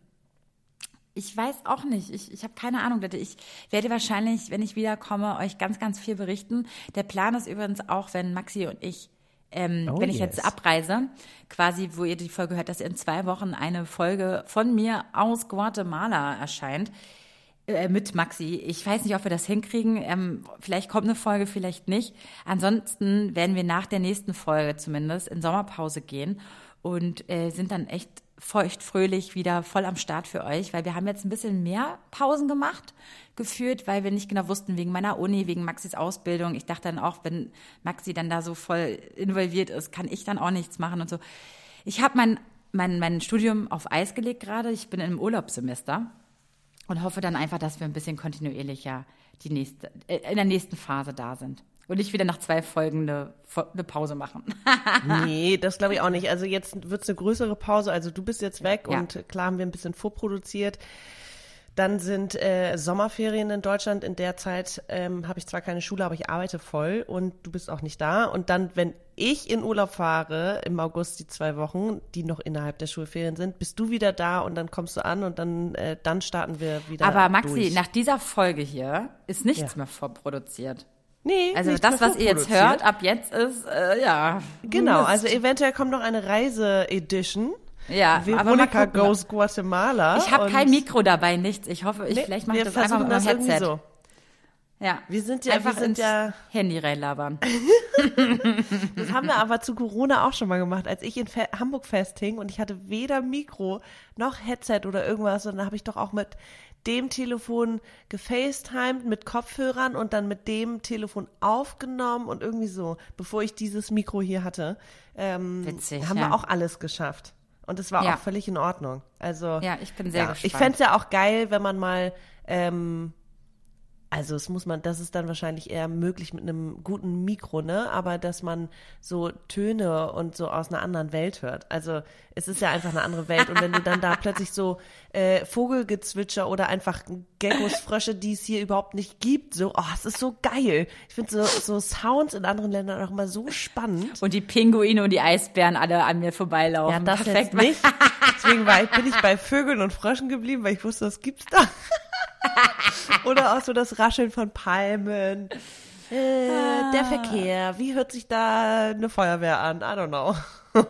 ich weiß auch nicht. Ich, ich habe keine Ahnung. Ich werde wahrscheinlich, wenn ich wiederkomme, euch ganz, ganz viel berichten. Der Plan ist übrigens auch, wenn Maxi und ich ähm, Oh, wenn ich jetzt yes. abreise, quasi, wo ihr die Folge hört, dass in zwei Wochen eine Folge von mir aus Guatemala erscheint. Äh, mit Maxi. Ich weiß nicht, ob wir das hinkriegen. Ähm, vielleicht kommt eine Folge, vielleicht nicht. Ansonsten werden wir nach der nächsten Folge zumindest in Sommerpause gehen und äh, sind dann echt feucht fröhlich wieder voll am Start für euch, weil wir haben jetzt ein bisschen mehr Pausen gemacht, geführt, weil wir nicht genau wussten, wegen meiner Uni, wegen Maxis Ausbildung. Ich dachte dann auch, wenn Maxi dann da so voll involviert ist, kann ich dann auch nichts machen und so. Ich habe mein, mein, mein Studium auf Eis gelegt gerade. Ich bin im Urlaubssemester und hoffe dann einfach, dass wir ein bisschen kontinuierlicher die nächste, äh, in der nächsten Phase da sind. Und nicht wieder nach zwei Folgen eine, eine Pause machen. Nee, das glaube ich auch nicht. Also jetzt wird's eine größere Pause. Also du bist jetzt weg Ja. und klar haben wir ein bisschen vorproduziert. Dann sind äh, Sommerferien in Deutschland. In der Zeit ähm, habe ich zwar keine Schule, aber ich arbeite voll und du bist auch nicht da. Und dann, wenn ich in Urlaub fahre im August die zwei Wochen, die noch innerhalb der Schulferien sind, bist du wieder da und dann kommst du an und dann, äh, dann starten wir wieder. Aber Maxi, durch. nach dieser Folge hier ist nichts Ja. mehr vorproduziert. Nee, Also das, was ihr jetzt hört, ab jetzt ist, äh, ja. Genau, Mist. also eventuell kommt noch eine Reise-Edition. ja, aber Veronica gucken. goes Guatemala. Ich habe kein Mikro dabei, nichts. Ich hoffe, ich Nee, vielleicht mache ich das einfach mit meinem Headset. So. Ja. Wir sind ja- einfach wir sind ja- Handy reinlabern. Das haben wir aber zu Corona auch schon mal gemacht, als ich in Fe Hamburg festhing und ich hatte weder Mikro noch Headset oder irgendwas und dann habe ich doch auch mit dem Telefon gefacetimed mit Kopfhörern und dann mit dem Telefon aufgenommen und irgendwie so, bevor ich dieses Mikro hier hatte, ähm, Witzig, haben ja. wir auch alles geschafft. Und es war Ja. auch völlig in Ordnung. Also Ja, ich bin sehr ja, gespannt. Ich fänd's ja auch geil, wenn man mal ähm, also es muss man, das ist dann wahrscheinlich eher möglich mit einem guten Mikro, ne? Aber dass man so Töne und so aus einer anderen Welt hört. Also es ist ja einfach eine andere Welt. Und wenn du dann da plötzlich so äh, Vogelgezwitscher oder einfach Geckos, Frösche, die es hier überhaupt nicht gibt, so, oh, es ist so geil. Ich finde so, so Sounds in anderen Ländern auch immer so spannend. Und die Pinguine und die Eisbären alle an mir vorbeilaufen. Ja, das Perfekt. jetzt nicht. Deswegen war ich, bin ich bei Vögeln und Fröschen geblieben, weil ich wusste, das gibt's da. Oder auch so das Rascheln von Palmen. Äh, der Verkehr, wie hört sich da eine Feuerwehr an? I don't know.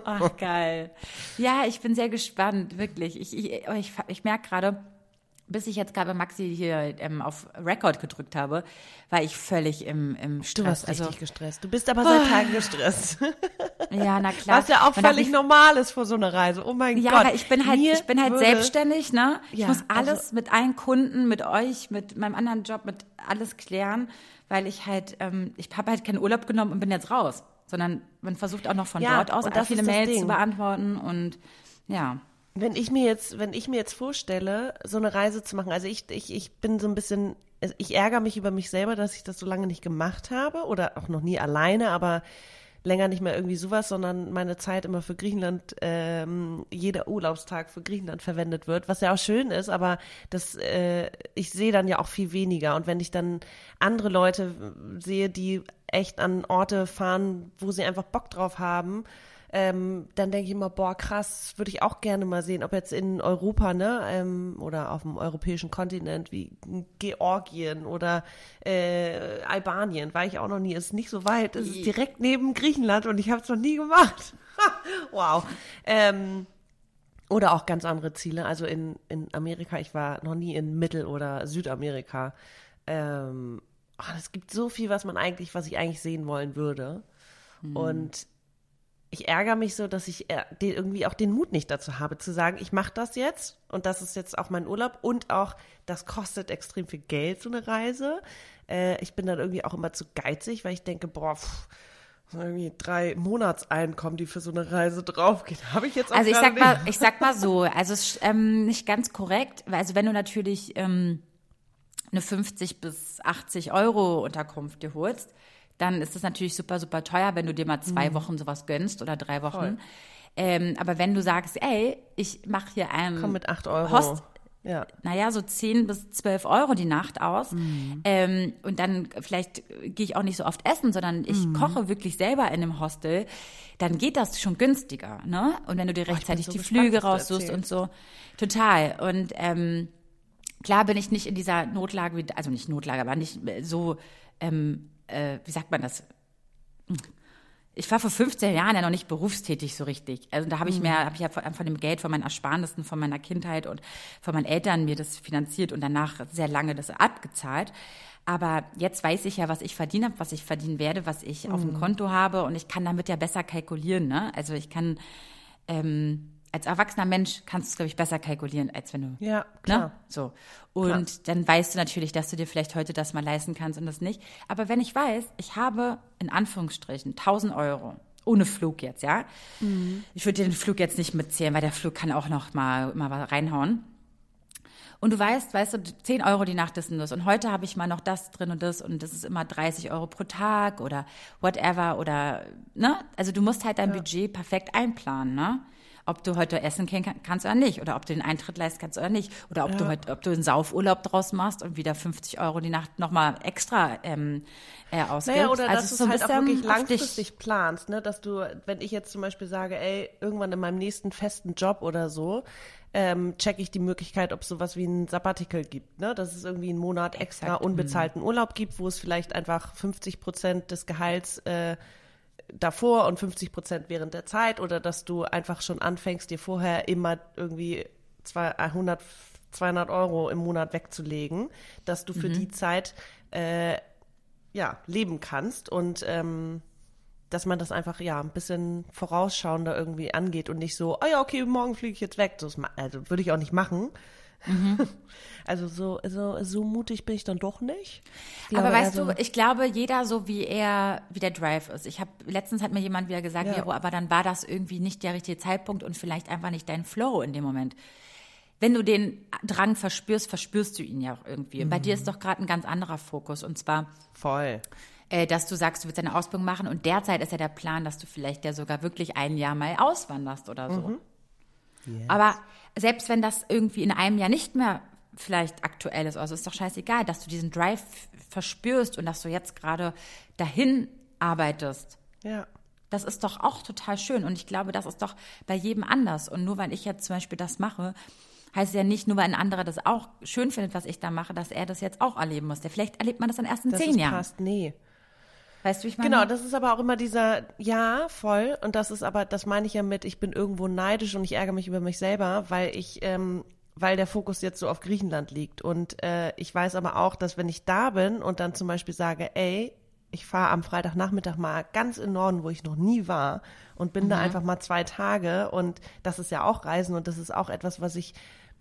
Ach, geil. Ja, ich bin sehr gespannt, wirklich. Ich, ich, ich, ich merke gerade, bis ich jetzt gerade bei Maxi hier ähm, auf Record gedrückt habe, war ich völlig im, im Du Stress. warst also, richtig gestresst. Du bist aber seit Tagen gestresst. ja, na klar. Was ja auch Man völlig normal ist vor so einer Reise. Oh mein Ja, Gott. aber ich bin halt, Mir ich bin halt würde- selbstständig, ne? Ich Ja, muss alles also- mit allen Kunden, mit euch, mit meinem anderen Job, mit alles klären, weil ich halt, ähm, ich habe halt keinen Urlaub genommen und bin jetzt raus, sondern man versucht auch noch von Ja, dort aus viele Mails Ding. zu beantworten und ja. Wenn ich mir jetzt, wenn ich mir jetzt vorstelle, so eine Reise zu machen, also ich, ich, ich bin so ein bisschen, also ich ärgere mich über mich selber, dass ich das so lange nicht gemacht habe oder auch noch nie alleine, aber länger nicht mehr irgendwie sowas, sondern meine Zeit immer für Griechenland, ähm, jeder Urlaubstag für Griechenland verwendet wird, was ja auch schön ist, aber das, äh, ich sehe dann ja auch viel weniger. Und wenn ich dann andere Leute sehe, die echt an Orte fahren, wo sie einfach Bock drauf haben, ähm, dann denke ich immer, boah, krass, würde ich auch gerne mal sehen, ob jetzt in Europa, ne, ähm, oder auf dem europäischen Kontinent wie Georgien oder äh, Albanien, war ich auch noch nie, ist nicht so weit, es ist direkt neben Griechenland und ich habe es noch nie gemacht. wow. Ähm, oder auch ganz andere Ziele, also in, in Amerika, ich war noch nie in Mittel- oder Südamerika. Ähm, es gibt so viel, was man eigentlich, was ich eigentlich sehen wollen würde. Und ich ärgere mich so, dass ich äh, irgendwie auch den Mut nicht dazu habe, zu sagen, ich mache das jetzt und das ist jetzt auch mein Urlaub und auch, das kostet extrem viel Geld, so eine Reise. Äh, ich bin dann irgendwie auch immer zu geizig, weil ich denke, boah, pff, irgendwie drei Monatseinkommen, die für so eine Reise draufgehen, habe ich jetzt auch Also ich sag mal, nicht. ich sag mal so, also es ist ähm, nicht ganz korrekt, weil also wenn du natürlich ähm, eine 50 bis 80 Euro Unterkunft dir holst, dann ist das natürlich super, super teuer, wenn du dir mal zwei Wochen sowas gönnst oder drei Wochen. Mhm. Ähm, aber wenn du sagst, ey, ich mache hier einen Komm mit acht Euro. Host, ja. naja, so 10 bis 12 Euro die Nacht aus. Mhm. Ähm, und dann vielleicht gehe ich auch nicht so oft essen, sondern ich Mhm. koche wirklich selber in einem Hostel. Dann geht das schon günstiger, ne? Und wenn du dir rechtzeitig so die gespannt, Flüge raussuchst und so. Total. Und ähm, klar bin ich nicht in dieser Notlage, wie, also nicht Notlage, aber nicht so, ähm, äh, wie sagt man das? ich war vor 15 Jahren ja noch nicht berufstätig so richtig. Also da habe ich mir, habe ich ja von, von dem Geld von meinen Ersparnissen, von meiner Kindheit und von meinen Eltern mir das finanziert und danach sehr lange das abgezahlt. Aber jetzt weiß ich ja, was ich verdiene, was ich verdienen werde, was ich auf dem Konto habe und ich kann damit ja besser kalkulieren. Ne? Also ich kann ähm, als erwachsener Mensch kannst du es, glaube ich, besser kalkulieren, als wenn du. Ja, klar. Ne? So. Und dann weißt du natürlich, dass du dir vielleicht heute das mal leisten kannst und das nicht. Aber wenn ich weiß, ich habe in Anführungsstrichen 1000 Euro. Ohne Flug jetzt, ja. Ich würde dir den Flug jetzt nicht mitzählen, weil der Flug kann auch noch mal, mal was reinhauen. Und du weißt, weißt du, 10 Euro die Nacht ist und das. Und heute habe ich mal noch das drin und das und das ist immer 30 Euro pro Tag oder whatever oder, ne? Also du musst halt dein Budget perfekt einplanen, ne? Ob du heute essen gehen kann- kannst oder nicht oder ob du den Eintritt leisten kannst oder nicht oder ob du heute, ob du einen Saufurlaub draus machst und wieder 50 Euro die Nacht nochmal extra ähm, äh, ausgibst. Naja, oder also dass du so es ein halt auch wirklich langfristig planst, ne? Dass du, wenn ich jetzt zum Beispiel sage, ey, irgendwann in meinem nächsten festen Job oder so, ähm, checke ich die Möglichkeit, ob es sowas wie ein Sabbatical gibt, ne? Dass es irgendwie einen Monat extra Exakt. unbezahlten Urlaub gibt, wo es vielleicht einfach 50 Prozent des Gehalts äh, davor und 50 Prozent während der Zeit oder dass du einfach schon anfängst, dir vorher immer irgendwie zwei- 100, 200 Euro im Monat wegzulegen, dass du für Mhm. die Zeit äh, ja, leben kannst und ähm, dass man das einfach ja ein bisschen vorausschauender irgendwie angeht und nicht so, oh ja, okay, morgen fliege ich jetzt weg. Das, also würde ich auch nicht machen. Also so, so, so mutig bin ich dann doch nicht. Ich Aber glaube weißt eher du, ich glaube, jeder so wie er, wie der Drive ist. Ich habe letztens hat mir jemand wieder gesagt, Ja. Vero, aber dann war das irgendwie nicht der richtige Zeitpunkt und vielleicht einfach nicht dein Flow in dem Moment. Wenn du den Drang verspürst, verspürst du ihn ja auch irgendwie. Und bei dir ist doch gerade ein ganz anderer Fokus. Und zwar, voll. äh, dass du sagst, du willst eine Ausbildung machen. Und derzeit ist ja der Plan, dass du vielleicht ja sogar wirklich ein Jahr mal auswanderst oder so. Aber selbst wenn das irgendwie in einem Jahr nicht mehr vielleicht aktuell ist, also ist doch scheißegal, dass du diesen Drive verspürst und dass du jetzt gerade dahin arbeitest. Ja. Das ist doch auch total schön. Und ich glaube, das ist doch bei jedem anders. Und nur weil ich jetzt zum Beispiel das mache, heißt ja nicht, nur weil ein anderer das auch schön findet, was ich da mache, dass er das jetzt auch erleben muss. Vielleicht erlebt man das dann erst in Das zehn Jahren. passt, nee. Weißt du, wie ich meine? Genau, das ist aber auch immer dieser, ja, voll. Und das ist aber, das meine ich ja mit, ich bin irgendwo neidisch und ich ärgere mich über mich selber, weil ich, ähm, weil der Fokus jetzt so auf Griechenland liegt. Und äh, ich weiß aber auch, dass wenn ich da bin und dann zum Beispiel sage, ey, ich fahre am Freitagnachmittag mal ganz in Norden, wo ich noch nie war und bin da einfach mal zwei Tage und das ist ja auch Reisen und das ist auch etwas, was ich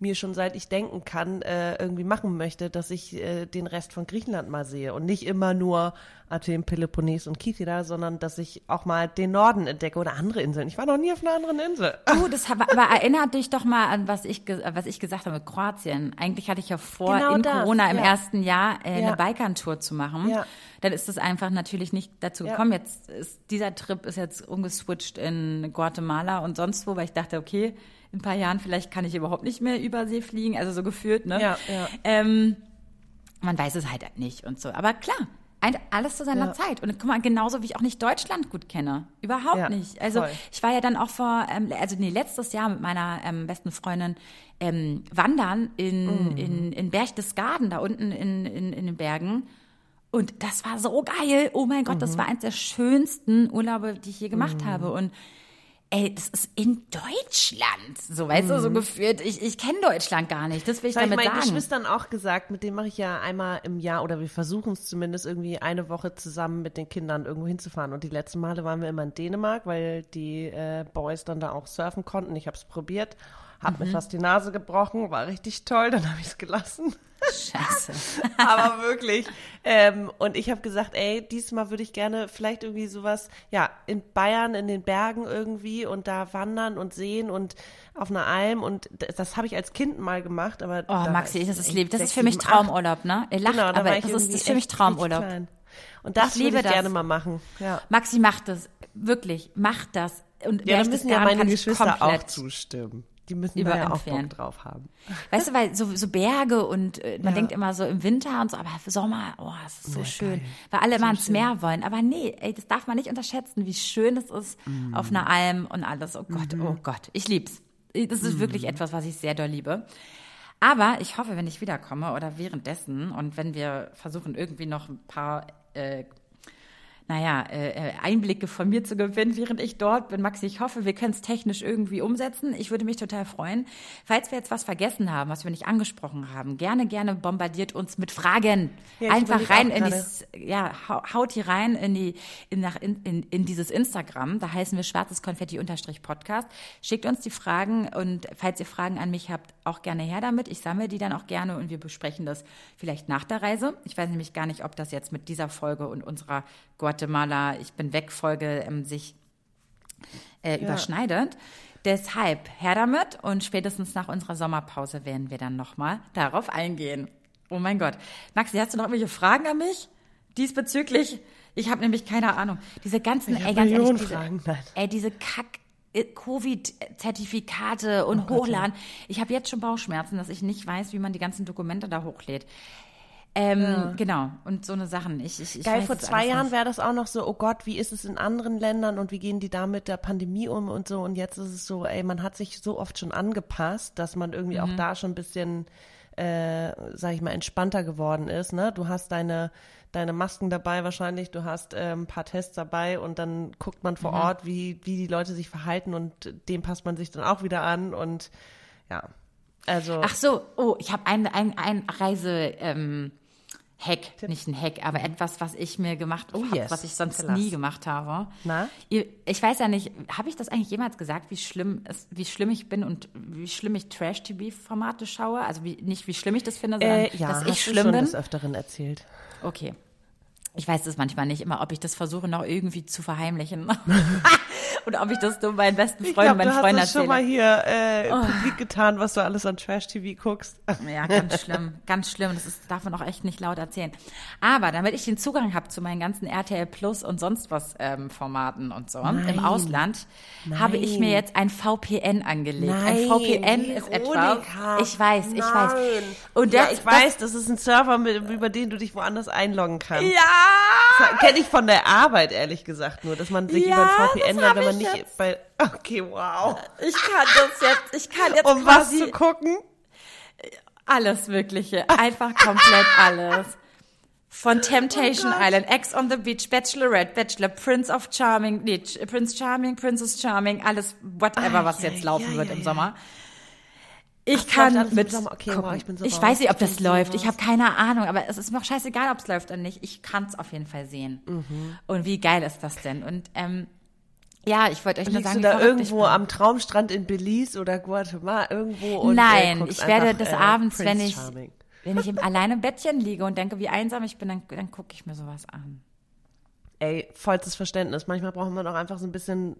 mir schon seit ich denken kann, äh, irgendwie machen möchte, dass ich äh, den Rest von Griechenland mal sehe und nicht immer nur Athen, Peloponnes und Kythira, sondern dass ich auch mal den Norden entdecke oder andere Inseln. Ich war noch nie auf einer anderen Insel. Du, das aber, aber erinnert dich doch mal an, was ich, was ich gesagt habe mit Kroatien. Eigentlich hatte ich ja vor, Genau in das, Corona im ja. ersten Jahr äh, Ja. eine Balkantour zu machen. Ja. Dann ist es einfach natürlich nicht dazu gekommen. Jetzt ist dieser Trip ist jetzt umgeswitcht in Guatemala und sonst wo, weil ich dachte, okay, in ein paar Jahren vielleicht kann ich überhaupt nicht mehr über See fliegen, also so gefühlt, ne? Ja, ja. Ähm, man weiß es halt nicht und so. Aber klar, alles zu seiner Ja. Zeit. Und guck mal, genauso wie ich auch nicht Deutschland gut kenne. Überhaupt Ja, nicht. Also voll. ich war ja dann auch vor, ähm, also nee, letztes Jahr mit meiner ähm, besten Freundin ähm, wandern in, in, in Berchtesgaden, da unten in, in, in den Bergen. Und das war so geil. Oh mein Gott, das war eins der schönsten Urlaube, die ich je gemacht habe. Und ey, das ist in Deutschland. So, weißt du, so gefühlt. Ich, ich kenne Deutschland gar nicht. Das will ich Das habe ich damit meinen sagen. Geschwistern auch gesagt, mit denen mache ich ja einmal im Jahr oder wir versuchen es zumindest irgendwie eine Woche zusammen mit den Kindern irgendwo hinzufahren. Und die letzten Male waren wir immer in Dänemark, weil die äh, Boys dann da auch surfen konnten. Ich habe es probiert, habe Mhm. mir fast die Nase gebrochen, war richtig toll, dann habe ich es gelassen. Scheiße. Aber wirklich. Ähm, und ich habe gesagt, ey, diesmal würde ich gerne vielleicht irgendwie sowas, ja, in Bayern, in den Bergen irgendwie und da wandern und sehen und auf einer Alm. Und das, das habe ich als Kind mal gemacht, aber. Oh, Maxi, ich das ist lieb. Das ist für mich. Traumurlaub, ne? Ihr lacht, Genau, aber das ist, das ist für mich Traumurlaub. Und das Ich liebe ich das. gerne mal machen. Ja. Maxi, macht das. Wirklich, macht das. Und Ja, da müssen ja meine Geschwister auch zustimmen. Die müssen da ja auch. Bock drauf haben. Weißt du, weil so, so Berge und äh, man Ja. denkt immer so im Winter und so, aber Sommer, oh, es ist so Ja, schön. geil. Weil alle immer ans Meer wollen. Aber nee, ey, das darf man nicht unterschätzen, wie schön es ist Mm. auf einer Alm und alles. Oh Gott, Mhm. oh Gott, ich lieb's. Das ist wirklich etwas, was ich sehr doll liebe. Aber ich hoffe, wenn ich wiederkomme oder währenddessen und wenn wir versuchen, irgendwie noch ein paar äh, naja, äh, Einblicke von mir zu gewinnen, während ich dort bin. Maxi, ich hoffe, wir können es technisch irgendwie umsetzen. Ich würde mich total freuen. Falls wir jetzt was vergessen haben, was wir nicht angesprochen haben, gerne, gerne bombardiert uns mit Fragen. Ja, Einfach rein in gerade. die, ja, hau- haut die rein in die, in, nach, in, in, in dieses Instagram. Da heißen wir schwarzes Konfetti unterstrich Podcast. Schickt uns die Fragen und falls ihr Fragen an mich habt, auch gerne her damit. Ich sammle die dann auch gerne und wir besprechen das vielleicht nach der Reise. Ich weiß nämlich gar nicht, ob das jetzt mit dieser Folge und unserer Guatemala Ich bin weg Folge ähm, sich äh, überschneidet. Deshalb her damit und spätestens nach unserer Sommerpause werden wir dann nochmal darauf eingehen. Oh mein Gott. Maxi, hast du noch irgendwelche Fragen an mich? Diesbezüglich? Ich habe nämlich keine Ahnung. Diese ganzen, Ich ey, ganz ehrlich, diese, Fragen, nein. ey, diese Kack. Äh, Covid-Zertifikate und hochladen. Ich habe jetzt schon Bauchschmerzen, dass ich nicht weiß, wie man die ganzen Dokumente da hochlädt. Ähm, Genau, und so eine Sachen. Ich, ich, ich Geil, vor zwei Jahren wäre das auch noch so, oh Gott, wie ist es in anderen Ländern und wie gehen die da mit der Pandemie um und so. Und jetzt ist es so, ey, man hat sich so oft schon angepasst, dass man irgendwie Mhm. auch da schon ein bisschen, äh, sag ich mal, entspannter geworden ist. Ne? Du hast deine, deine Masken dabei wahrscheinlich, du hast äh, ein paar Tests dabei und dann guckt man Mhm. vor Ort, wie, wie die Leute sich verhalten und dem passt man sich dann auch wieder an und ja. Also, Ach so, oh, ich habe ein, ein, ein Reise, ähm, Hack, nicht ein Hack, aber etwas, was ich mir gemacht Oh, habe, yes. was ich sonst us. nie gemacht habe. Na? Ich weiß ja nicht, habe ich das eigentlich jemals gesagt, wie schlimm es, wie schlimm ich bin und wie schlimm ich Trash-TV-Formate schaue? Also wie, nicht wie schlimm ich das finde, sondern äh, ja, dass hast ich du schlimm schon bin. des Öfteren erzählt. Okay. Ich weiß es manchmal nicht immer, ob ich das versuche noch irgendwie zu verheimlichen. Oder ob ich das nur meinen besten Ich Freunden, meinen du Freunden hast das schon erzähle. Oh. mal hier äh, publik getan, was du alles an Trash-TV guckst. Ja, ganz schlimm, ganz schlimm. Das ist, darf man auch echt nicht laut erzählen. Aber damit ich den Zugang habe zu meinen ganzen RTL Plus und sonst was ähm, Formaten und so Nein. im Ausland, habe ich mir Nein. jetzt ein VPN angelegt. Nein, ein VPN ist. Veronika. Ich weiß, ich weiß. Nein. Und ja, das, ich weiß, das ist ein Server, mit, über den du dich woanders einloggen kannst. Das, ja. Kenne ich von der Arbeit, ehrlich gesagt, nur, dass man sich Ja, über ein VPN hab wenn man ich nicht jetzt. bei. Okay, wow. Ich kann das jetzt, ich kann jetzt Um was quasi zu gucken? alles Mögliche, einfach komplett alles. Von Temptation Oh. Island, Ex on the Beach, Bachelorette, Bachelor, Prince of Charming, nee, Prince Charming, Princess Charming, alles, whatever, Ah, was ja, jetzt laufen ja, wird im. Sommer. Ich Ach, kann mit. Okay, wow, ich so ich weiß nicht, ob das läuft. Ich habe keine Ahnung, aber es ist mir auch scheißegal, ob es läuft oder nicht. Ich kann es auf jeden Fall sehen. Mhm. Und wie geil ist das denn? Und ähm, ja, ich wollte euch nur Liegst sagen, du da irgendwo am Traumstrand in Belize oder Guatemala irgendwo und äh, Nein, guckst ich werde einfach, des äh, Abends, Prince wenn ich, Charming. wenn ich im alleine im Bettchen liege und denke, wie einsam ich bin, dann, dann gucke ich mir sowas an. Ey, vollstes Verständnis. Manchmal braucht man auch einfach so ein bisschen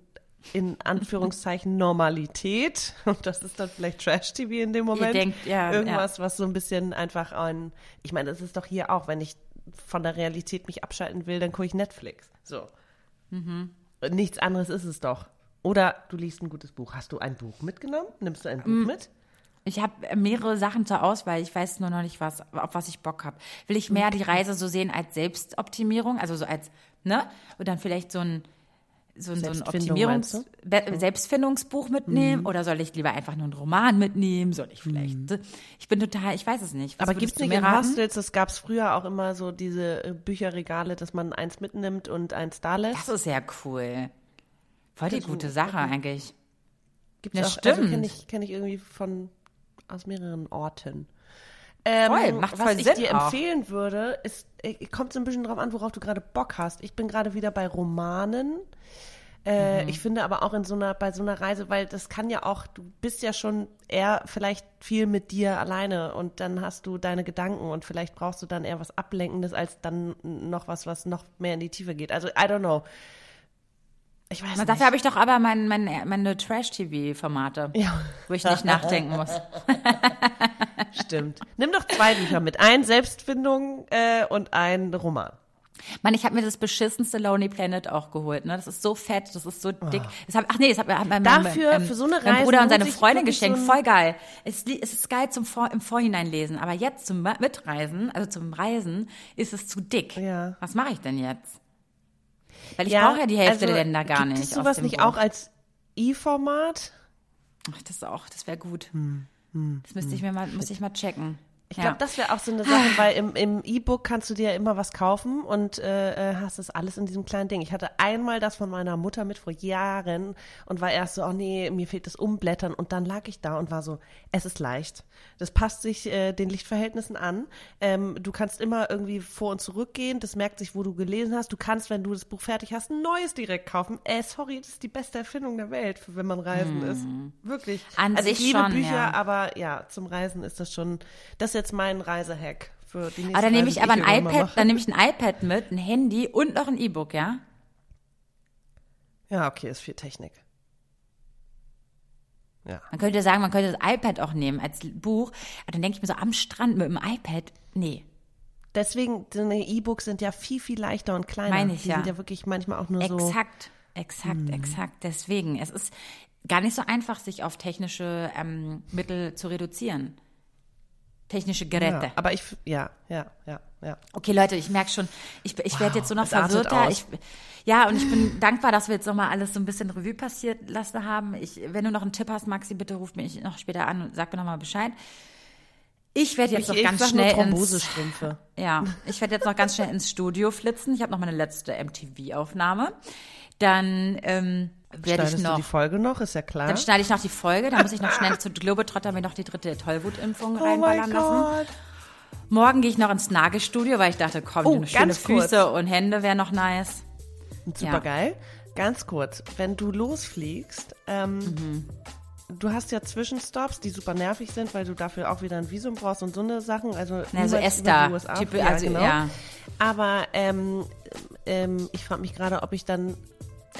in Anführungszeichen Normalität. Und das ist dann vielleicht Trash-TV in dem Moment. denkt, ja, Irgendwas, was so ein bisschen einfach ein. Ich meine, das ist doch hier auch, wenn ich von der Realität mich abschalten will, dann gucke ich Netflix. So. Mhm. Nichts anderes ist es doch. Oder du liest ein gutes Buch. Hast du ein Buch mitgenommen? Nimmst du ein Buch Mm. mit? Ich habe mehrere Sachen zur Auswahl. Ich weiß nur noch nicht, was, auf was ich Bock habe. Will ich mehr die Reise so sehen als Selbstoptimierung, also so als, ne? Und dann vielleicht so ein, so ein, so ein Optimierungs Selbstfindungsbuch mitnehmen Mhm. oder soll ich lieber einfach nur einen Roman mitnehmen? Soll ich vielleicht? Ich bin total, ich weiß es nicht. Was Aber gibt's du nicht in? Hostels, das gab's früher auch immer so diese äh, Bücherregale, dass man eins mitnimmt und eins da lässt. Das ist ja cool. Voll die gute Sache eigentlich. Ja, auch, also stimmt. kenne ich, kenn ich irgendwie von aus mehreren Orten. Ähm, Voll, macht was voll ich Sinn dir auch. empfehlen würde, ist, äh, kommt so ein bisschen drauf an, worauf du gerade Bock hast. Ich bin gerade wieder bei Romanen. Äh, Mhm. Ich finde aber auch in so einer, bei so einer Reise, weil das kann ja auch, du bist ja schon eher vielleicht viel mit dir alleine und dann hast du deine Gedanken und vielleicht brauchst du dann eher was Ablenkendes als dann noch was, was noch mehr in die Tiefe geht. Also, I don't know. Ich weiß nicht. dafür habe ich doch aber mein, mein, meine Trash-TV-Formate, ja. wo ich nicht nachdenken muss. Stimmt. Nimm doch zwei Bücher mit. Ein Selbstfindung äh, und ein Roman. Mann, ich habe mir das beschissenste Lonely Planet auch geholt. Ne? Das ist so fett, das ist so dick. Das hab, ach nee, das hat mein, mein, Dafür, mein, für so eine mein Reise Bruder und seine Freundin geschenkt. so Voll geil. Es, es ist geil zum Vor, im Vorhinein lesen. Aber jetzt zum Mitreisen, also zum Reisen, ist es zu dick. Ja. Was mache ich denn jetzt? Weil ich brauche ja die Hälfte der Länder gar nicht. Aus sowas nicht Buch. auch als E-Format? Ach, das ist auch, das wäre gut. Hm, das müsste ich mir mal, muss ich mal checken. Ich glaube, das wäre auch so eine Sache, weil im, im E-Book kannst du dir ja immer was kaufen und äh, äh, hast das alles in diesem kleinen Ding. Ich hatte einmal das von meiner Mutter mit vor Jahren und war erst so, oh nee, mir fehlt das Umblättern und dann lag ich da und war so, es ist leicht. Das passt sich äh, den Lichtverhältnissen an. Ähm, du kannst immer irgendwie vor und zurück gehen. Das merkt sich, wo du gelesen hast. Du kannst, wenn du das Buch fertig hast, ein neues direkt kaufen. Äh, sorry, das ist die beste Erfindung der Welt, wenn man reisen ist. Wirklich. An also ich liebe schon, Bücher, ja. aber ja, zum Reisen ist das schon, das ist jetzt mein Reisehack für die nächste Aber dann nehme ich aber ein iPad, dann nehme ich ein iPad mit, ein Handy und noch ein E-Book, ja? Ja, okay, ist viel Technik. Ja. Man könnte sagen, man könnte das iPad auch nehmen als Buch. Aber dann denke ich mir so, am Strand mit dem iPad, nee. Deswegen, so E-Books sind ja viel, viel leichter und kleiner. Meine ich die ja. sind ja wirklich manchmal auch nur so. Mhm. Exakt, exakt, exakt. Deswegen, es ist gar nicht so einfach, sich auf technische ähm, Mittel zu reduzieren. Technische Geräte. Ja, aber ich, ja, ja, ja, ja. Okay, Leute, ich merke schon, ich, ich werde jetzt so noch verwirrter. Ich, ja, und ich bin dankbar, dass wir jetzt nochmal alles so ein bisschen Revue passiert lassen haben. Ich, wenn du noch einen Tipp hast, Maxi, bitte ruf mich noch später an und sag mir nochmal Bescheid. Ich werde jetzt Ich, noch ganz schnell ins, ja, ich werde jetzt noch ganz schnell ins Studio flitzen. Ich habe noch meine letzte MTV-Aufnahme. Dann ähm, werde ich Schneidest du noch die Folge noch, ist ja klar. dann schneide ich noch die Folge, dann muss ich noch schnell zu Globetrotter mir noch die dritte Tollwutimpfung oh reinballern lassen. Morgen gehe ich noch ins Nagelstudio, weil ich dachte, komm, Oh, schöne ganz kurz. Füße und Hände wäre noch nice. Super geil. Ganz kurz, wenn du losfliegst, ähm, Mhm. du hast ja Zwischenstops, die super nervig sind, weil du dafür auch wieder ein Visum brauchst und so eine Sachen. Also, Na, so niemals Esther. Typ- ja, also, genau. ja. Aber ähm, ähm, ich frage mich gerade, ob ich dann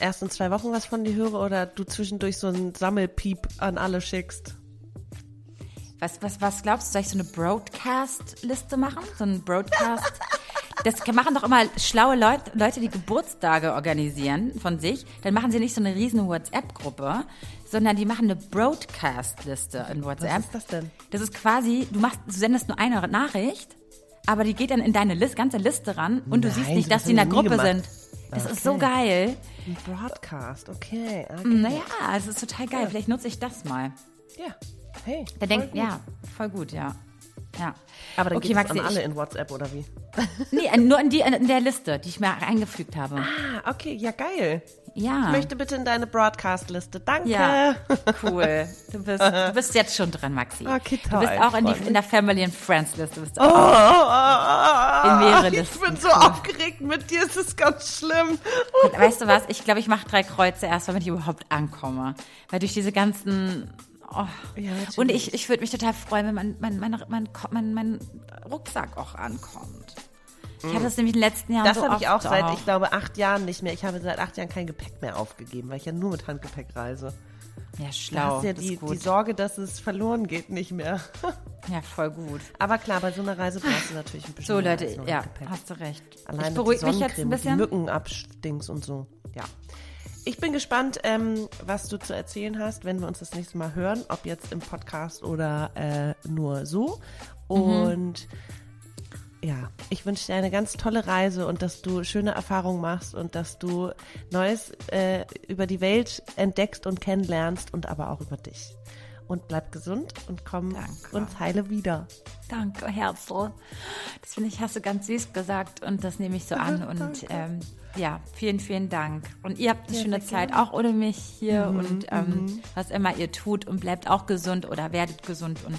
erst in zwei Wochen was von dir höre oder du zwischendurch so einen Sammelpiep an alle schickst. Was, was, was glaubst du, soll ich so eine Broadcast-Liste machen? So ein Broadcast? Das machen doch immer schlaue Leute, Leute, die Geburtstage organisieren von sich. Dann machen sie nicht so eine riesen WhatsApp-Gruppe, sondern die machen eine Broadcast-Liste in Was WhatsApp. ist das denn? Das ist quasi, du machst, du sendest nur eine Nachricht, aber die geht dann in deine List, ganze Liste ran und du Nein, siehst nicht, dass die in der Gruppe gemacht. sind. Das ist so Okay. geil. Ein Broadcast, okay. okay. Naja, es ist total geil. Vielleicht nutze ich das mal. Ja, hey. Da denkt, ja, voll gut, ja. Ja. Aber dann okay, geht es an alle ich, in WhatsApp oder wie? nee, nur in, die, in der Liste, die ich mir eingefügt habe. Ah, okay, ja geil. Ja. Ich möchte bitte in deine Broadcast-Liste. Danke. Ja, cool. Du bist, du bist jetzt schon dran, Maxi. Okay, Du toll, bist auch in, die, in der Family and Friends Liste. Bist du Oh, auch. oh, oh, oh, In mehrere ich Listen. bin so Cool. aufgeregt mit dir, es ist ganz schlimm. Weißt du was? Ich glaube, ich mache drei Kreuze erst, wenn ich überhaupt ankomme. Weil durch diese ganzen. Oh. Ja. Und ich, ich würde mich total freuen, wenn mein, mein, mein, mein, mein, mein Rucksack auch ankommt. Ich hatte das nämlich in den letzten Jahren Das so habe ich auch seit, ich glaube, acht Jahren nicht mehr. Ich habe seit acht Jahren kein Gepäck mehr aufgegeben, weil ich ja nur mit Handgepäck reise. Ja, Da schlau. hast ja das die, die Sorge, dass es verloren geht, nicht mehr. ja, voll gut. Aber klar, bei so einer Reise brauchst du natürlich ein bisschen So, Leute, ja, Handgepäck. hast du recht. Allein ich beruhige mich jetzt ein bisschen. Mückenabstings und so. Ja. Ich bin gespannt, ähm, was du zu erzählen hast, wenn wir uns das nächste Mal hören, ob jetzt im Podcast oder äh, nur so. Mhm. Ja, ich wünsche dir eine ganz tolle Reise und dass du schöne Erfahrungen machst und dass du Neues äh, über die Welt entdeckst und kennenlernst und aber auch über dich. Und bleib gesund und komm Danke. uns heile wieder. Danke, Herzl. Das finde ich, hast du ganz süß gesagt und das nehme ich so an. Und ähm, ja, vielen, vielen Dank. Und ihr habt eine Ja, schöne Zeit, gerne. auch ohne mich hier und ähm, was immer ihr tut und bleibt auch gesund oder werdet gesund und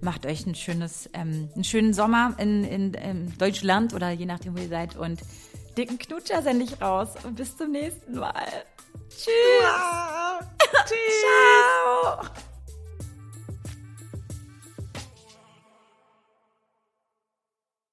macht euch ein schönes, ähm, einen schönen Sommer in, in, in Deutschland oder je nachdem, wo ihr seid. Und dicken Knutscher sende ich raus. Und bis zum nächsten Mal. Tschüss. Wow. Tschüss. Ciao.